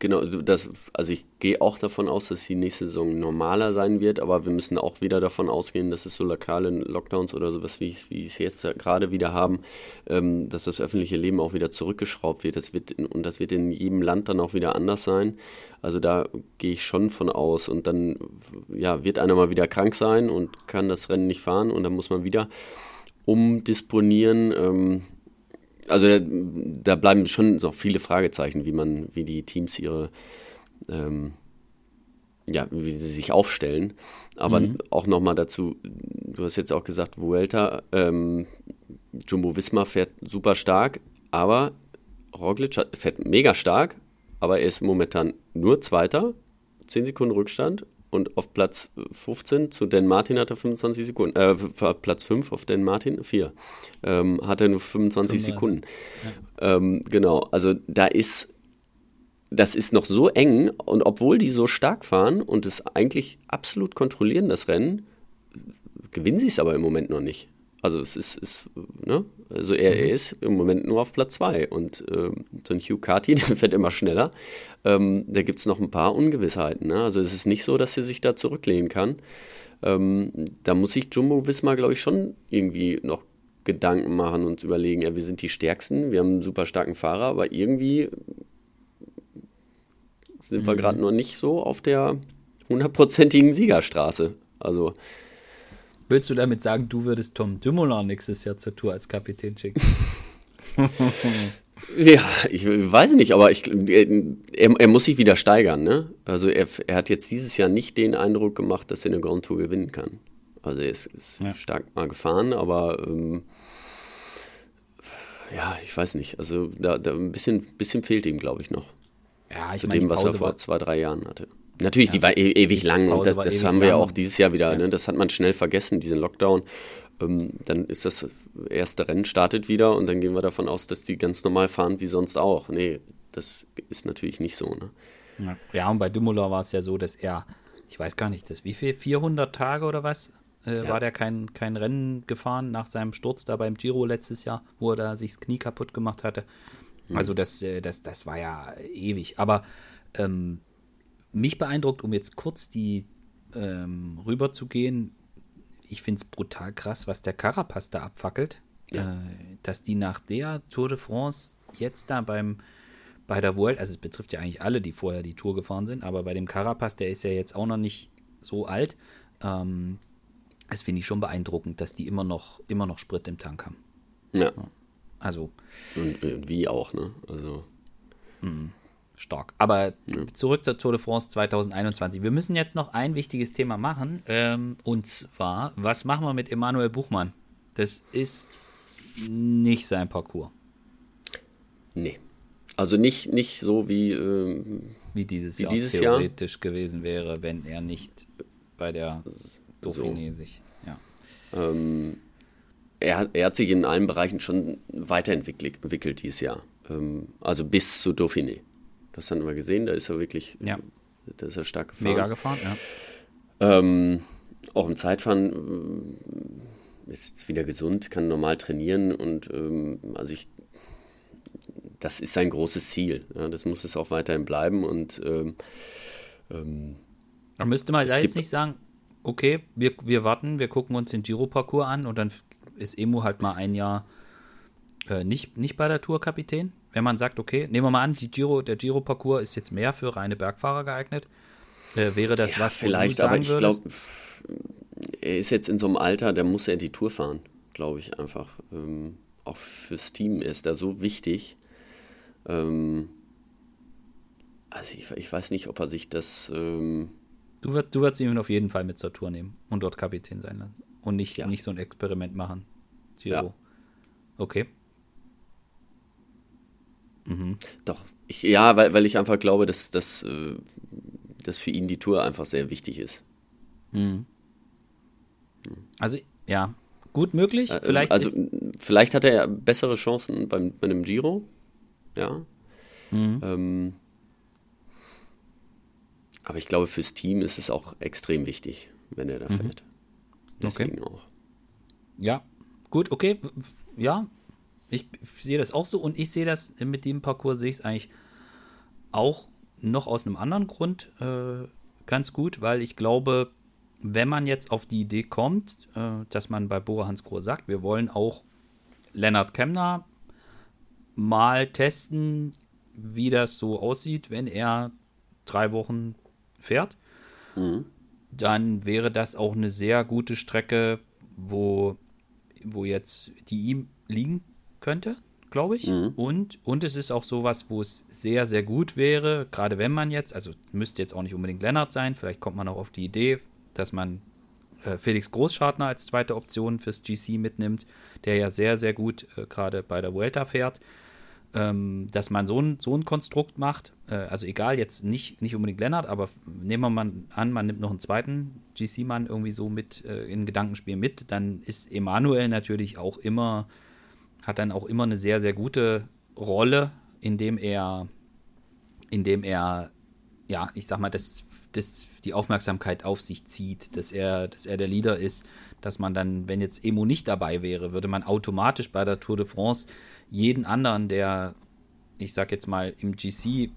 genau, das, also ich gehe auch davon aus, dass die nächste Saison normaler sein wird, aber wir müssen auch wieder davon ausgehen, dass es so lokale Lockdowns oder sowas, wie es jetzt gerade wieder haben, ähm, dass das öffentliche Leben auch wieder zurückgeschraubt wird. Das wird in, und das wird in jedem Land dann auch wieder anders sein. Also da gehe ich schon von aus. Und dann ja, wird einer mal wieder krank sein und kann das Rennen nicht fahren und dann muss man wieder umdisponieren. Ähm, also da bleiben schon noch viele Fragezeichen, wie man, wie die Teams ihre, ähm, ja, wie sie sich aufstellen. Aber mhm. auch nochmal dazu, du hast jetzt auch gesagt, Vuelta, ähm, Jumbo Wismar fährt super stark, aber Roglic fährt mega stark, aber er ist momentan nur Zweiter, 10 Sekunden Rückstand und auf Platz 15 zu Dan Martin hat er 25 Sekunden, äh, Platz 5 auf Dan Martin, 4, ähm, hat er nur 25 Fünfmal. Sekunden. Ja. Ähm, genau, also da ist, das ist noch so eng und obwohl die so stark fahren und es eigentlich absolut kontrollieren, das Rennen, gewinnen sie es aber im Moment noch nicht. Also es ist, ist ne? Also er, er, mhm. ist im Moment nur auf Platz 2 und äh, so ein Hugh Carty, der fährt immer schneller. Ähm, da gibt es noch ein paar Ungewissheiten. Ne? Also es ist nicht so, dass er sich da zurücklehnen kann. Ähm, da muss sich Jumbo Wismar, glaube ich, schon irgendwie noch Gedanken machen und überlegen, ja, wir sind die Stärksten, wir haben einen super starken Fahrer, aber irgendwie sind mhm. wir gerade noch nicht so auf der hundertprozentigen Siegerstraße. Also Willst du damit sagen, du würdest Tom Dumoulin nächstes Jahr zur Tour als Kapitän schicken? ja, ich weiß nicht, aber ich, er, er, muss sich wieder steigern. Ne? Also er, er, hat jetzt dieses Jahr nicht den Eindruck gemacht, dass er eine Grand Tour gewinnen kann. Also er ist, ist ja. stark mal gefahren, aber ähm, ja, ich weiß nicht. Also da, da ein bisschen, bisschen fehlt ihm, glaube ich, noch. Ja, ich Zu meine, dem, was er vor zwei, drei Jahren hatte. Natürlich, ja. die war e ewig lang und das, das haben wir ja auch dieses Jahr wieder. Ja. Ne? Das hat man schnell vergessen, diesen Lockdown. Ähm, dann ist das erste Rennen startet wieder und dann gehen wir davon aus, dass die ganz normal fahren wie sonst auch. Nee, das ist natürlich nicht so. Ne? Ja. ja, und bei Dumoulin war es ja so, dass er, ich weiß gar nicht, das wie viel, 400 Tage oder was, äh, war der kein, kein Rennen gefahren nach seinem Sturz da beim Giro letztes Jahr, wo er da sich das Knie kaputt gemacht hatte. Mhm. Also das, äh, das, das war ja ewig. Aber ähm, mich beeindruckt, um jetzt kurz die ähm, rüber zu gehen, ich finde es brutal krass, was der Carapaz da abfackelt. Ja. Äh, dass die nach der Tour de France jetzt da beim bei der World, also es betrifft ja eigentlich alle, die vorher die Tour gefahren sind, aber bei dem Carapaz, der ist ja jetzt auch noch nicht so alt. Ähm, das finde ich schon beeindruckend, dass die immer noch, immer noch Sprit im Tank haben. Ja. Also. Und, und wie auch, ne? Also. Mh stark. Aber ja. zurück zur Tour de France 2021. Wir müssen jetzt noch ein wichtiges Thema machen. Ähm, und zwar, was machen wir mit Emanuel Buchmann? Das ist nicht sein Parcours. Nee. Also nicht, nicht so wie, ähm, wie dieses wie Jahr dieses theoretisch Jahr. gewesen wäre, wenn er nicht bei der Dauphiné so. sich. Ja. Ähm, er, er hat sich in allen Bereichen schon weiterentwickelt entwickelt dieses Jahr. Ähm, also bis zu Dauphiné. Das haben wir gesehen, da ist er wirklich, ja. da ist er stark gefahren. Mega gefahren, ja. Ähm, auch im Zeitfahren äh, ist jetzt wieder gesund, kann normal trainieren und ähm, also ich, das ist sein großes Ziel. Ja, das muss es auch weiterhin bleiben und ähm, ähm, man müsste man da jetzt nicht sagen, okay, wir, wir warten, wir gucken uns den Giro-Parcours an und dann ist Emu halt mal ein Jahr äh, nicht, nicht bei der Tour Kapitän wenn man sagt, okay, nehmen wir mal an, die Giro, der Giro-Parcours ist jetzt mehr für reine Bergfahrer geeignet, äh, wäre das ja, was, vielleicht, aber ich glaube, er ist jetzt in so einem Alter, da muss er die Tour fahren, glaube ich einfach. Ähm, auch fürs Team ist er so wichtig. Ähm, also ich, ich, weiß nicht, ob er sich das. Ähm, du, wirst, du würdest ihn auf jeden Fall mit zur Tour nehmen und dort Kapitän sein lassen. Und nicht, ja. nicht so ein Experiment machen. Giro. Ja. Okay. Mhm. Doch, ich, ja, weil, weil ich einfach glaube, dass, dass, äh, dass für ihn die Tour einfach sehr wichtig ist. Mhm. Also, ja, gut möglich. Äh, vielleicht also, vielleicht hat er bessere Chancen beim, bei einem Giro. Ja. Mhm. Ähm, aber ich glaube, fürs Team ist es auch extrem wichtig, wenn er da mhm. fährt. Deswegen okay. auch. Ja, gut, okay. Ja, ich sehe das auch so und ich sehe das mit dem Parcours, sehe ich es eigentlich auch noch aus einem anderen Grund äh, ganz gut, weil ich glaube, wenn man jetzt auf die Idee kommt, äh, dass man bei Bora Hansgrohe sagt, wir wollen auch Lennart Kemner mal testen, wie das so aussieht, wenn er drei Wochen fährt, mhm. dann wäre das auch eine sehr gute Strecke, wo, wo jetzt die ihm liegen könnte, glaube ich. Mhm. Und, und es ist auch sowas, wo es sehr, sehr gut wäre, gerade wenn man jetzt, also müsste jetzt auch nicht unbedingt Lennart sein, vielleicht kommt man auch auf die Idee, dass man äh, Felix Großschartner als zweite Option fürs GC mitnimmt, der ja sehr, sehr gut äh, gerade bei der Vuelta fährt ähm, dass man so ein, so ein Konstrukt macht. Äh, also egal, jetzt nicht, nicht unbedingt Lennart, aber nehmen wir mal an, man nimmt noch einen zweiten GC-Mann irgendwie so mit äh, in Gedankenspiel mit, dann ist Emanuel natürlich auch immer, hat dann auch immer eine sehr, sehr gute Rolle, indem er, indem er, ja, ich sag mal, das, das, die Aufmerksamkeit auf sich zieht, dass er, dass er der Leader ist, dass man dann, wenn jetzt Emo nicht dabei wäre, würde man automatisch bei der Tour de France jeden anderen, der, ich sag jetzt mal, im GC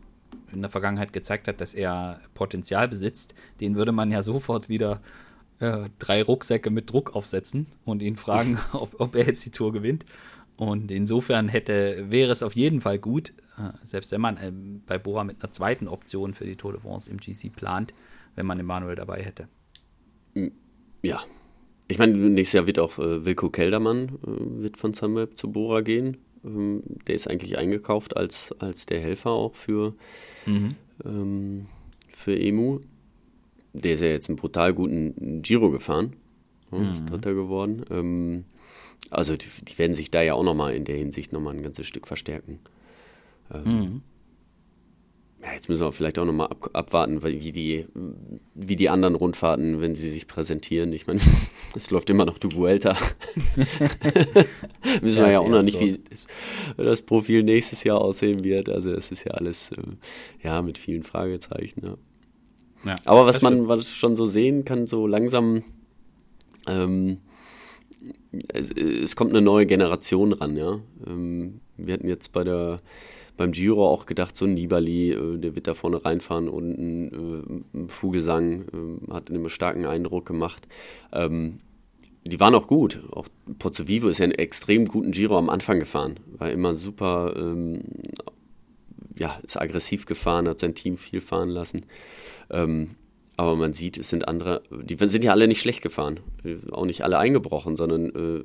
in der Vergangenheit gezeigt hat, dass er Potenzial besitzt, den würde man ja sofort wieder äh, drei Rucksäcke mit Druck aufsetzen und ihn fragen, ob, ob, er jetzt die Tour gewinnt. Und insofern hätte, wäre es auf jeden Fall gut, äh, selbst wenn man äh, bei Bora mit einer zweiten Option für die Tour de France im GC plant, wenn man Emanuel dabei hätte. Ja. Ich meine, nächstes Jahr wird auch äh, Wilko Keldermann äh, wird von Sunweb zu Bora gehen. Ähm, der ist eigentlich eingekauft als, als der Helfer auch für, mhm. ähm, für Emu. Der ist ja jetzt einen brutal guten Giro gefahren. Mhm. Ist Dritter geworden. Ähm, also die, die, werden sich da ja auch nochmal in der Hinsicht nochmal ein ganzes Stück verstärken. Ähm, mhm. Ja, jetzt müssen wir vielleicht auch nochmal ab, abwarten, wie die, wie die anderen Rundfahrten, wenn sie sich präsentieren. Ich meine, es läuft immer noch die Vuelta. müssen ja, wir ja auch noch nicht, wie das Profil nächstes Jahr aussehen wird. Also es ist ja alles äh, ja mit vielen Fragezeichen. Ja. ja Aber was man was schon so sehen kann, so langsam ähm, es, kommt eine neue Generation ran, ja. Ähm, wir hatten jetzt bei der beim Giro auch gedacht, so ein Nibali, äh, der wird da vorne reinfahren und ein, äh, ein äh, hat einen starken Eindruck gemacht. Ähm, die waren auch gut. Auch Pozzovivo ist ja einen extrem guten Giro am Anfang gefahren. War immer super, ähm, ja, ist aggressiv gefahren, hat sein Team viel fahren lassen. Aber man sieht, es sind andere, die sind ja alle nicht schlecht gefahren. Auch nicht alle eingebrochen, sondern äh,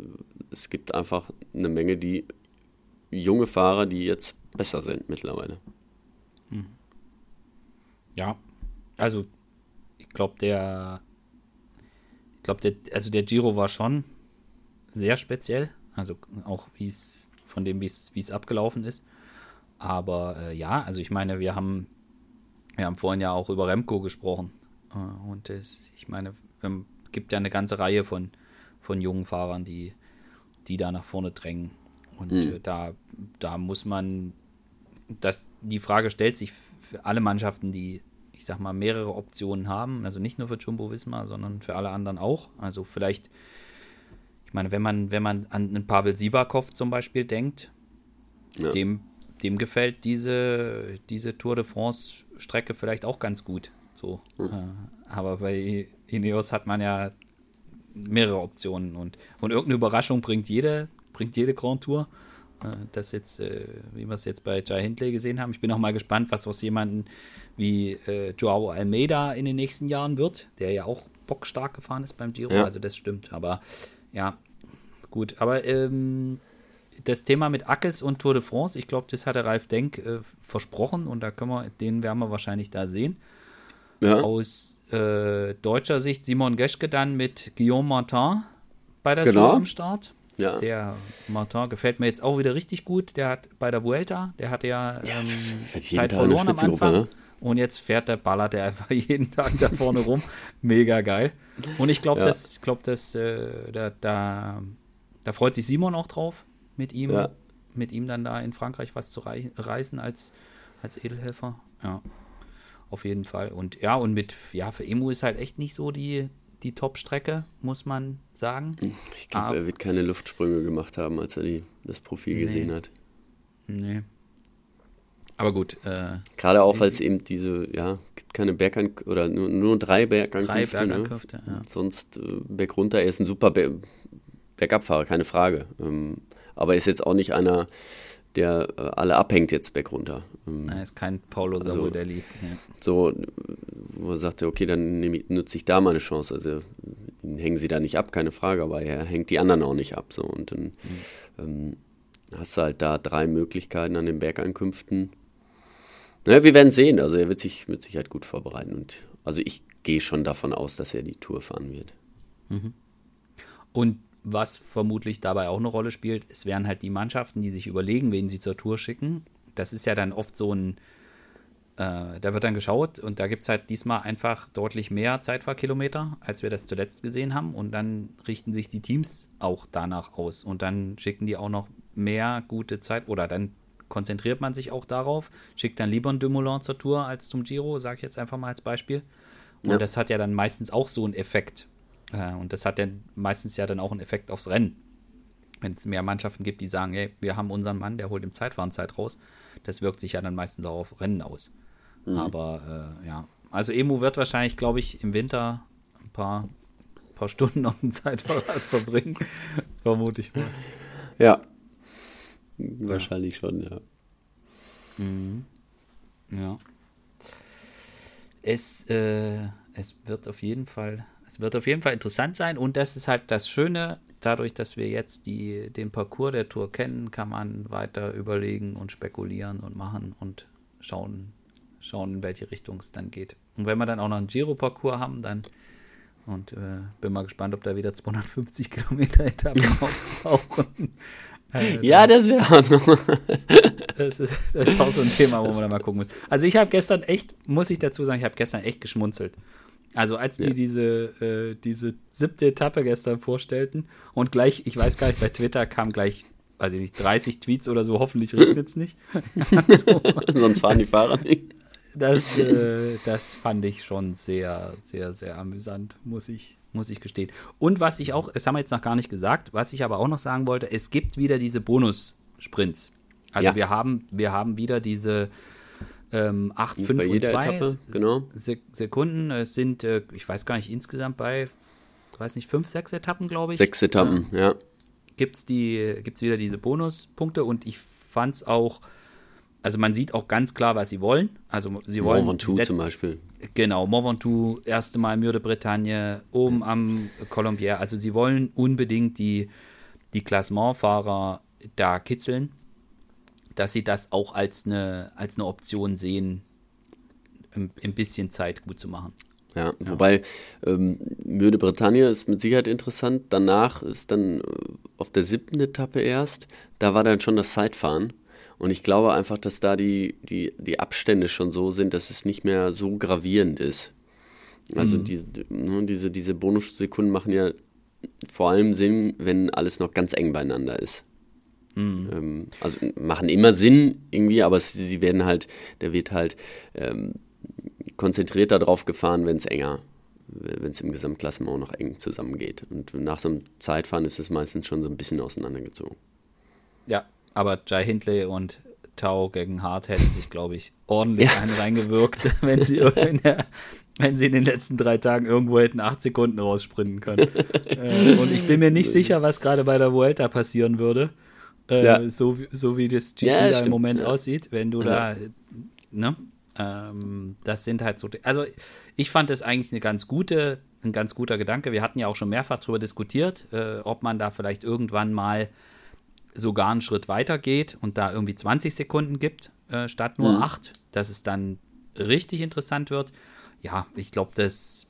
es gibt einfach eine Menge, die junge Fahrer, die jetzt besser sind mittlerweile. Hm. Ja, also ich glaube, der, ich glaube, der, also der Giro war schon sehr speziell, also auch wie es von dem, wie es abgelaufen ist. Aber äh, ja, also ich meine, wir haben, wir haben vorhin ja auch über Remco gesprochen. Äh, und es, ich meine, es gibt ja eine ganze Reihe von, von jungen Fahrern, die, die da nach vorne drängen. Und mhm. da, da muss man das, die Frage stellt sich für alle Mannschaften, die, ich sag mal, mehrere Optionen haben. Also nicht nur für Jumbo Visma, sondern für alle anderen auch. Also vielleicht, ich meine, wenn man, wenn man an einen Pavel Sivakov zum Beispiel denkt, ja. dem, dem gefällt diese, diese Tour de France-Strecke vielleicht auch ganz gut. So. Mhm. aber bei Ineos hat man ja mehrere Optionen und, und irgendeine Überraschung bringt jede, bringt jede Grand Tour. Äh, das jetzt, äh, wie wir es jetzt bei Jai Hindley gesehen haben. Ich bin auch mal gespannt, was aus jemandem wie äh, Joao Almeida in den nächsten Jahren wird, der ja auch bockstark gefahren ist beim Giro. Ja. Also das stimmt. Aber ja, gut. Aber ähm, das Thema mit Ackes und Tour de France, ich glaube, das hat der Ralf Denk äh, versprochen und da können wir, den werden wir wahrscheinlich da sehen. Ja. Aus äh, deutscher Sicht Simon Geschke dann mit Guillaume Martin bei der genau. Tour am Start. Ja. Der Martin gefällt mir jetzt auch wieder richtig gut. Der hat bei der Vuelta, der hatte ja, ja ähm, Zeit verloren am Anfang. Ne? Und jetzt fährt der, ballert der einfach jeden Tag da vorne rum. Mega geil. Und ich glaube, ja. dass, glaub, dass äh, da, da, da freut sich Simon auch drauf, mit ihm, ja. mit ihm dann da in Frankreich was zu reißen als, als Edelhelfer. Ja, auf jeden Fall. Und ja, und mit, ja, für Emu ist halt echt nicht so die, die Top-Strecke, muss man sagen. Ich glaube, er wird keine Luftsprünge gemacht haben, als er die, das Profil nee. gesehen hat. Nee. Aber gut. Äh, Gerade auch, weil es eben diese, ja, gibt keine Bergank oder nur, nur drei Bergankünfte. Drei Bergankünfte, ne? ja. Sonst äh, bergunter, er ist ein super Ber Bergabfahrer, keine Frage. Ähm, aber ist jetzt auch nicht einer, der äh, alle abhängt jetzt bergunter. Ähm, er ist kein Paulo also. Ja. So, wo er sagte, okay, dann nutze ich da mal eine Chance. Also hängen sie da nicht ab, keine Frage, aber er hängt die anderen auch nicht ab. So. Und dann mhm. ähm, hast du halt da drei Möglichkeiten an den Bergankünften naja, wir werden sehen. Also er wird sich mit Sicherheit gut vorbereiten. Und also ich gehe schon davon aus, dass er die Tour fahren wird. Mhm. Und was vermutlich dabei auch eine Rolle spielt, es wären halt die Mannschaften, die sich überlegen, wen sie zur Tour schicken. Das ist ja dann oft so ein, äh, da wird dann geschaut und da gibt es halt diesmal einfach deutlich mehr Zeitfahrkilometer, als wir das zuletzt gesehen haben. Und dann richten sich die Teams auch danach aus. Und dann schicken die auch noch mehr gute Zeit oder dann konzentriert man sich auch darauf, schickt dann lieber einen Dumoulin zur Tour als zum Giro, sage ich jetzt einfach mal als Beispiel. Und ja. das hat ja dann meistens auch so einen Effekt. Äh, und das hat dann meistens ja dann auch einen Effekt aufs Rennen. Wenn es mehr Mannschaften gibt, die sagen, hey, wir haben unseren Mann, der holt im Zeitfahren Zeit raus, das wirkt sich ja dann meistens auch auf Rennen aus. Mhm. Aber äh, ja, also Emu wird wahrscheinlich, glaube ich, im Winter ein paar, paar Stunden auf dem Zeitfahrrad verbringen. Vermute ich mal. Ja, Wahrscheinlich schon, ja. Mhm. Ja. Es, äh, es wird auf jeden Fall, es wird auf jeden Fall interessant sein und das ist halt das Schöne, dadurch, dass wir jetzt die, den Parcours der Tour kennen, kann man weiter überlegen und spekulieren und machen und schauen, schauen, in welche Richtung es dann geht. Und wenn wir dann auch noch einen Giro-Parcours haben, dann und äh, bin mal gespannt, ob da wieder 250 Kilometer Etappen auftauchen. Also, ja, das wäre auch noch. das, ist, das ist auch so ein Thema, wo man da mal gucken muss. Also ich habe gestern echt, muss ich dazu sagen, ich habe gestern echt geschmunzelt. Also als die ja. diese, äh, diese siebte Etappe gestern vorstellten und gleich, ich weiß gar nicht, bei Twitter kam gleich, weiß ich nicht, 30 Tweets oder so, hoffentlich regnet es nicht. so. Sonst fahren die Fahrer nicht. Das, äh, das fand ich schon sehr, sehr, sehr amüsant, muss ich, muss ich gestehen. Und was ich auch, das haben wir jetzt noch gar nicht gesagt, was ich aber auch noch sagen wollte, es gibt wieder diese Bonus-Sprints. Also ja. wir haben, wir haben wieder diese ähm, 8, 5 und 2 genau. Sekunden. Es sind, äh, ich weiß gar nicht, insgesamt bei, weiß nicht, 5, 6 Etappen, glaube ich. Sechs Etappen, ja. ja. Gibt es die, gibt's wieder diese Bonuspunkte und ich fand es auch also man sieht auch ganz klar, was sie wollen. Also sie wollen. Mont Ventoux zum Beispiel. Genau, Mont Ventoux, erste Mal Mur de Bretagne, oben am Colombier. Also sie wollen unbedingt die, die Klassementfahrer da kitzeln, dass sie das auch als eine, als eine Option sehen, ein, ein bisschen Zeit gut zu machen. Ja, wobei ähm, Mur de Bretagne ist mit Sicherheit interessant. Danach ist dann äh, auf der siebten Etappe erst, da war dann schon das Zeitfahren. Und ich glaube einfach, dass da die, die, die Abstände schon so sind, dass es nicht mehr so gravierend ist. Also mhm. diese, ne, diese, diese Bonussekunden machen ja vor allem Sinn, wenn alles noch ganz eng beieinander ist. Mhm. Ähm, also machen immer Sinn irgendwie, aber sie werden halt, der wird halt ähm, konzentrierter drauf gefahren, wenn es enger, wenn es im Gesamtklassement auch noch eng zusammengeht. Und nach so einem Zeitfahren ist es meistens schon so ein bisschen auseinandergezogen. Ja, aber Jai Hindley und Tau gegen Hart hätten sich, glaube ich, ordentlich ja. einen reingewirkt, wenn sie, der, wenn sie in den letzten drei Tagen irgendwo hätten acht Sekunden raussprinten können. äh, und ich bin mir nicht sicher, was gerade bei der Vuelta passieren würde. Äh, ja. so, so wie das GC ja, da im Moment aussieht, wenn du da, ne? Ähm, das sind halt so, also ich fand das eigentlich eine ganz gute, ein ganz guter Gedanke. Wir hatten ja auch schon mehrfach darüber diskutiert, äh, ob man da vielleicht irgendwann mal sogar einen Schritt weiter geht und da irgendwie 20 Sekunden gibt, äh, statt nur mhm. 8, dass es dann richtig interessant wird. Ja, ich glaube, dass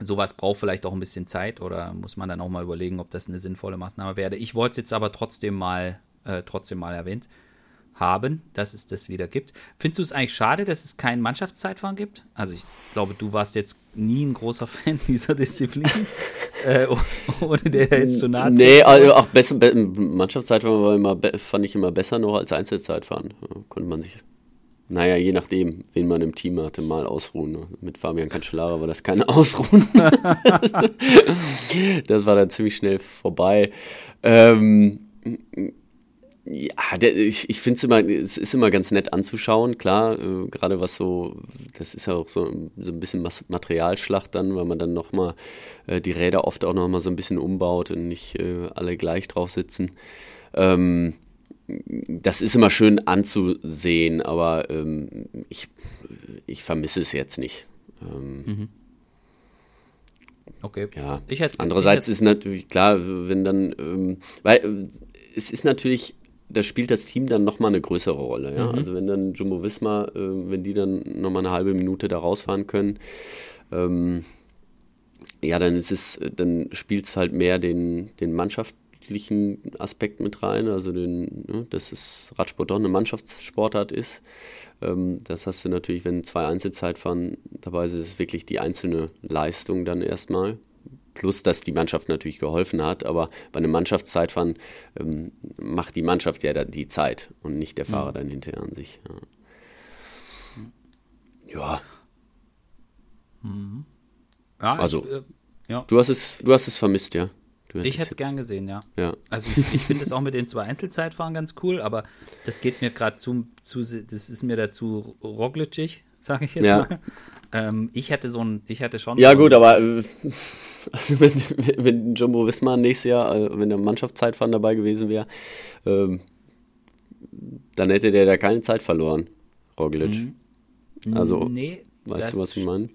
sowas braucht vielleicht auch ein bisschen Zeit oder muss man dann auch mal überlegen, ob das eine sinnvolle Maßnahme wäre. Ich wollte es jetzt aber trotzdem mal, äh, trotzdem mal erwähnt haben, dass es das wieder gibt. Findest du es eigentlich schade, dass es kein Mannschaftszeitfahren gibt? Also ich glaube, du warst jetzt nie ein großer Fan dieser Disziplin, äh, ohne der jetzt zu nahe Nee, also auch besser, be Mannschaftszeitfahren war immer, fand ich immer besser noch als Einzelzeitfahren. Ja, konnte man sich naja, je nachdem, wen man im Team hatte, mal ausruhen. Ne? Mit Fabian Cancellara war das kein Ausruhen. das war dann ziemlich schnell vorbei. Ähm, ja, der, ich, ich finde es immer, es ist immer ganz nett anzuschauen, klar, äh, gerade was so, das ist ja auch so, so ein bisschen Materialschlacht dann, weil man dann nochmal äh, die Räder oft auch nochmal so ein bisschen umbaut und nicht äh, alle gleich drauf sitzen. Ähm, das ist immer schön anzusehen, aber ähm, ich, ich vermisse es jetzt nicht. Ähm, mhm. Okay. Ja. Ich Andererseits ich ist natürlich klar, wenn dann, ähm, weil äh, es ist natürlich da spielt das Team dann nochmal eine größere Rolle. Ja? Mhm. Also wenn dann Jumbo Visma, äh, wenn die dann nochmal eine halbe Minute da rausfahren können, ähm, ja, dann ist es, dann spielt es halt mehr den, den mannschaftlichen Aspekt mit rein, also den, ne, dass es Radsport doch eine Mannschaftssportart ist. Ähm, das hast du natürlich, wenn zwei Einzelzeitfahren dabei sind, ist es wirklich die einzelne Leistung dann erstmal. Plus, dass die Mannschaft natürlich geholfen hat, aber bei einem Mannschaftszeitfahren ähm, macht die Mannschaft ja die Zeit und nicht der Fahrer mhm. dann hinterher an sich. Ja. ja. Mhm. ja also, ich, äh, ja. Du, hast es, du hast es vermisst, ja. Ich hätte es gern gesehen, ja. ja. Also ich, ich finde es auch mit den zwei Einzelzeitfahren ganz cool, aber das geht mir gerade zu, zu, das ist mir dazu roglitschig, sage ich jetzt ja. mal. Ähm, ich hätte so ein, ich hätte schon. Ja, so gut, aber äh, also wenn, wenn Jumbo Wismar nächstes Jahr, äh, wenn der Mannschaftszeitfahren dabei gewesen wäre, ähm, dann hätte der da keine Zeit verloren, Roglic. Mhm. Also, nee, weißt du, was ich meine?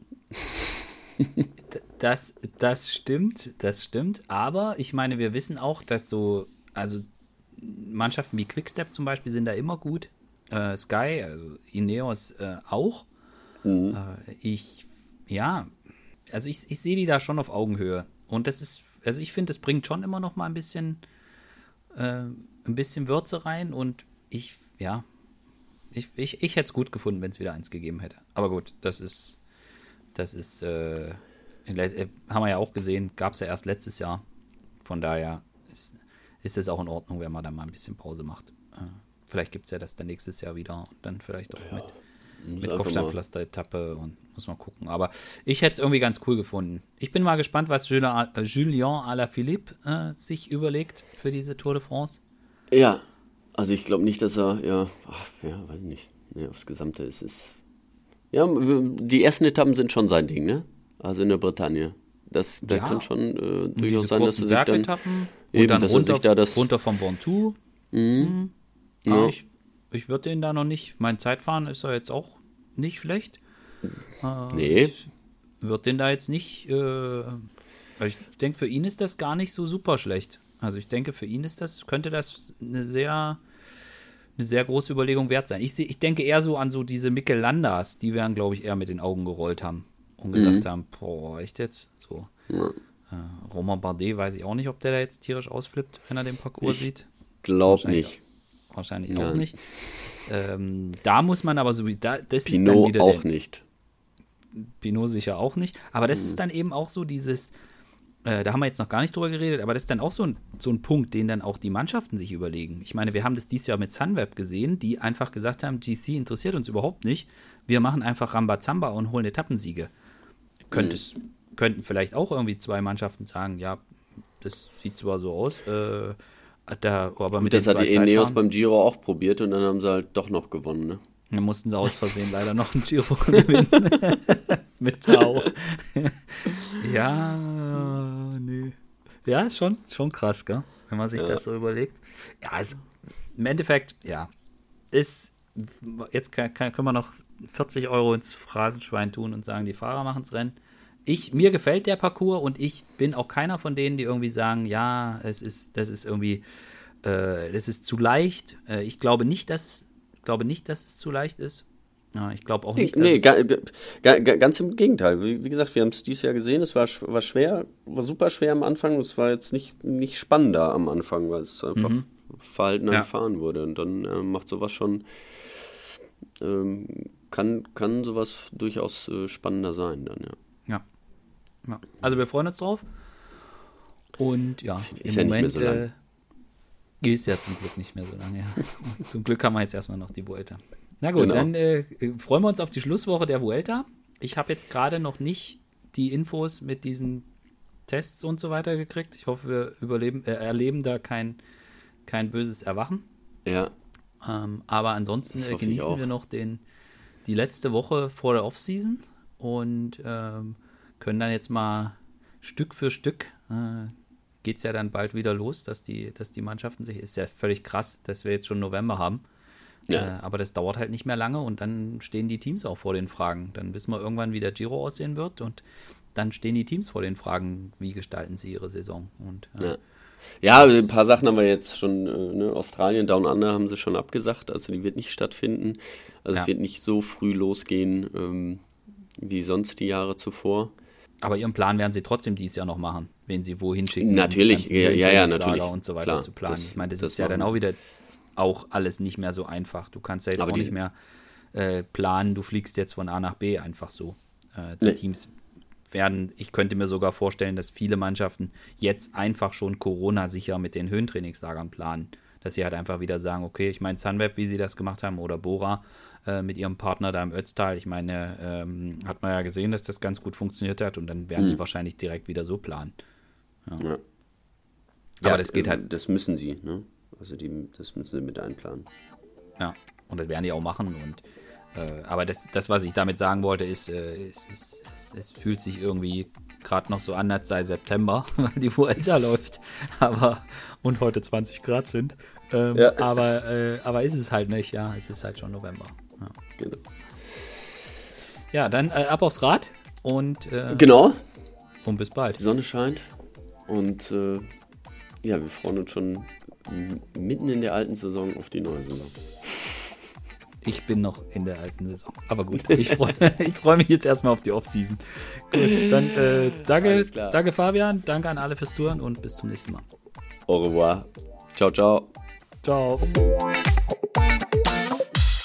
das, das stimmt, das stimmt. Aber ich meine, wir wissen auch, dass so, also Mannschaften wie Quickstep zum Beispiel sind da immer gut. Äh, Sky, also Ineos äh, auch. Mhm. Äh, ich, ja, also ich, ich sehe die da schon auf Augenhöhe. Und das ist, also ich finde, es bringt schon immer noch mal ein bisschen, äh, ein bisschen Würze rein. Und ich, ja, ich, ich, ich hätte es gut gefunden, wenn es wieder eins gegeben hätte. Aber gut, das ist, das ist, äh haben wir ja auch gesehen, gab es ja erst letztes Jahr. Von daher ist, ist es auch in Ordnung, wenn man da mal ein bisschen Pause macht. Äh, vielleicht gibt es ja das dann nächstes Jahr wieder und dann vielleicht auch ja. mit mit Kopfsteinpflaster-Etappe und muss mal gucken. Aber ich hätte es irgendwie ganz cool gefunden. Ich bin mal gespannt, was Julien, äh, Julien Alaphilippe äh, sich überlegt für diese Tour de France. Ja, also ich glaube nicht, dass er, ja, ach, ja, weiß nicht. Nee, aufs Gesamte ist es. Ja, die ersten Etappen sind schon sein Ding, ne? Also in der Bretagne. Das, da ja, kann schon äh, durchaus sein, dass er sich dann, eben, dann dass runter, er sich da das runter vom Ventoux. Mhm. Mhm. Ja. Ich, ich würde den da noch nicht. Mein Zeitfahren ist ja jetzt auch nicht schlecht. Äh, nee. Ich würde den da jetzt nicht. Äh, ich denke, für ihn ist das gar nicht so super schlecht. Also ich denke, für ihn ist das, könnte das eine sehr, eine sehr große Überlegung wert sein. Ich, ich denke eher so an so diese Mikkel Landers, die wir dann, glaube ich, eher mit den Augen gerollt haben und gesagt mhm. haben, boah, echt jetzt? So. Ja. Äh, Romain Bardet weiß ich auch nicht, ob der da jetzt tierisch ausflippt, wenn er den Parcours ich sieht. Glaub nicht wahrscheinlich Nein. auch nicht. Ähm, da muss man aber so wie da, das Pinot ist dann wieder auch der, nicht. Pinot sicher auch nicht. Aber das mhm. ist dann eben auch so dieses, äh, da haben wir jetzt noch gar nicht drüber geredet, aber das ist dann auch so ein, so ein Punkt, den dann auch die Mannschaften sich überlegen. Ich meine, wir haben das dieses Jahr mit Sunweb gesehen, die einfach gesagt haben, GC interessiert uns überhaupt nicht. Wir machen einfach Rambazamba und holen Etappensiege. Könntest, mhm. Könnten vielleicht auch irgendwie zwei Mannschaften sagen, ja, das sieht zwar so aus, äh, da, aber mit das hat die Ineos beim Giro auch probiert und dann haben sie halt doch noch gewonnen, ne? Dann mussten sie aus Versehen leider noch ein Giro gewinnen. mit Tau. ja, nee. Ja, ist schon, schon krass, gell? Wenn man sich ja. das so überlegt. Ja, also, im Endeffekt, ja. Ist, jetzt kann, kann, können wir noch 40 Euro ins Phrasenschwein tun und sagen, die Fahrer machen es Rennen ich, mir gefällt der Parcours und ich bin auch keiner von denen, die irgendwie sagen, ja, es ist, das ist irgendwie, äh, das ist zu leicht. Äh, ich glaube nicht, dass es, glaube nicht, dass es zu leicht ist. Ja, ich glaube auch nicht. Nee, ga, ga, ga, ganz im Gegenteil. Wie, wie gesagt, wir haben es dieses Jahr gesehen. Es war, war schwer, war super schwer am Anfang. Es war jetzt nicht, nicht spannender am Anfang, weil es einfach mhm. verhalten ja. erfahren wurde. Und dann äh, macht sowas schon, ähm, kann, kann sowas durchaus äh, spannender sein dann, ja. Ja. Also wir freuen uns drauf. Und ja, ist im ja Moment so äh, geht es ja zum Glück nicht mehr so lange. Ja. zum Glück haben wir jetzt erstmal noch die Vuelta. Na gut, genau. dann äh, freuen wir uns auf die Schlusswoche der Vuelta. Ich habe jetzt gerade noch nicht die Infos mit diesen Tests und so weiter gekriegt. Ich hoffe, wir überleben, äh, erleben da kein, kein böses Erwachen. Ja. Ähm, aber ansonsten äh, genießen wir noch den, die letzte Woche vor der Offseason und ähm, können dann jetzt mal Stück für Stück äh, geht es ja dann bald wieder los, dass die, dass die Mannschaften sich, ist ja völlig krass, dass wir jetzt schon November haben. Ja. Äh, aber das dauert halt nicht mehr lange und dann stehen die Teams auch vor den Fragen. Dann wissen wir irgendwann, wie der Giro aussehen wird und dann stehen die Teams vor den Fragen, wie gestalten sie ihre Saison. Und, äh, ja. Ja, ein paar Sachen haben wir jetzt schon, äh, ne? Australien, Down Under haben sie schon abgesagt, also die wird nicht stattfinden. Also ja. es wird nicht so früh losgehen ähm, wie sonst die Jahre zuvor. Aber ihren Plan werden sie trotzdem dieses Jahr noch machen, wenn sie wohin schicken. Natürlich, ja, ja, ja, natürlich. Und so weiter Klar, zu planen. Das, ich meine, das, das ist ja dann auch wieder auch alles nicht mehr so einfach. Du kannst ja jetzt auch nicht mehr äh, planen, du fliegst jetzt von A nach B einfach so. Äh, die nee. Teams werden, ich könnte mir sogar vorstellen, dass viele Mannschaften jetzt einfach schon Corona-sicher mit den Höhentrainingslagern planen. Dass sie halt einfach wieder sagen, okay, ich meine Sunweb, wie sie das gemacht haben, oder Bora äh, mit ihrem Partner da im Ötztal, ich meine, ähm, hat man ja gesehen, dass das ganz gut funktioniert hat und dann werden mhm. die wahrscheinlich direkt wieder so planen. Ja. ja. Aber ja, das geht halt. Das müssen sie, ne? Also die, das müssen sie mit einplanen. Ja, und das werden die auch machen und äh, aber das, das, was ich damit sagen wollte, ist, äh, es, es, es, es, fühlt sich irgendwie gerade noch so an, als sei September, weil die Vuelta läuft. Aber und heute 20 Grad sind. Ähm, ja. aber, äh, aber ist es halt nicht, ja. Es ist halt schon November. Ja, genau. ja dann äh, ab aufs Rad und äh, genau. Und bis bald. Die Sonne scheint und äh, ja, wir freuen uns schon mitten in der alten Saison auf die neue Saison. Ich bin noch in der alten Saison. Aber gut, ich freue freu mich jetzt erstmal auf die Offseason. Gut, dann äh, danke, danke Fabian, danke an alle fürs Zuhören und bis zum nächsten Mal. Au revoir. Ciao, ciao. Ciao.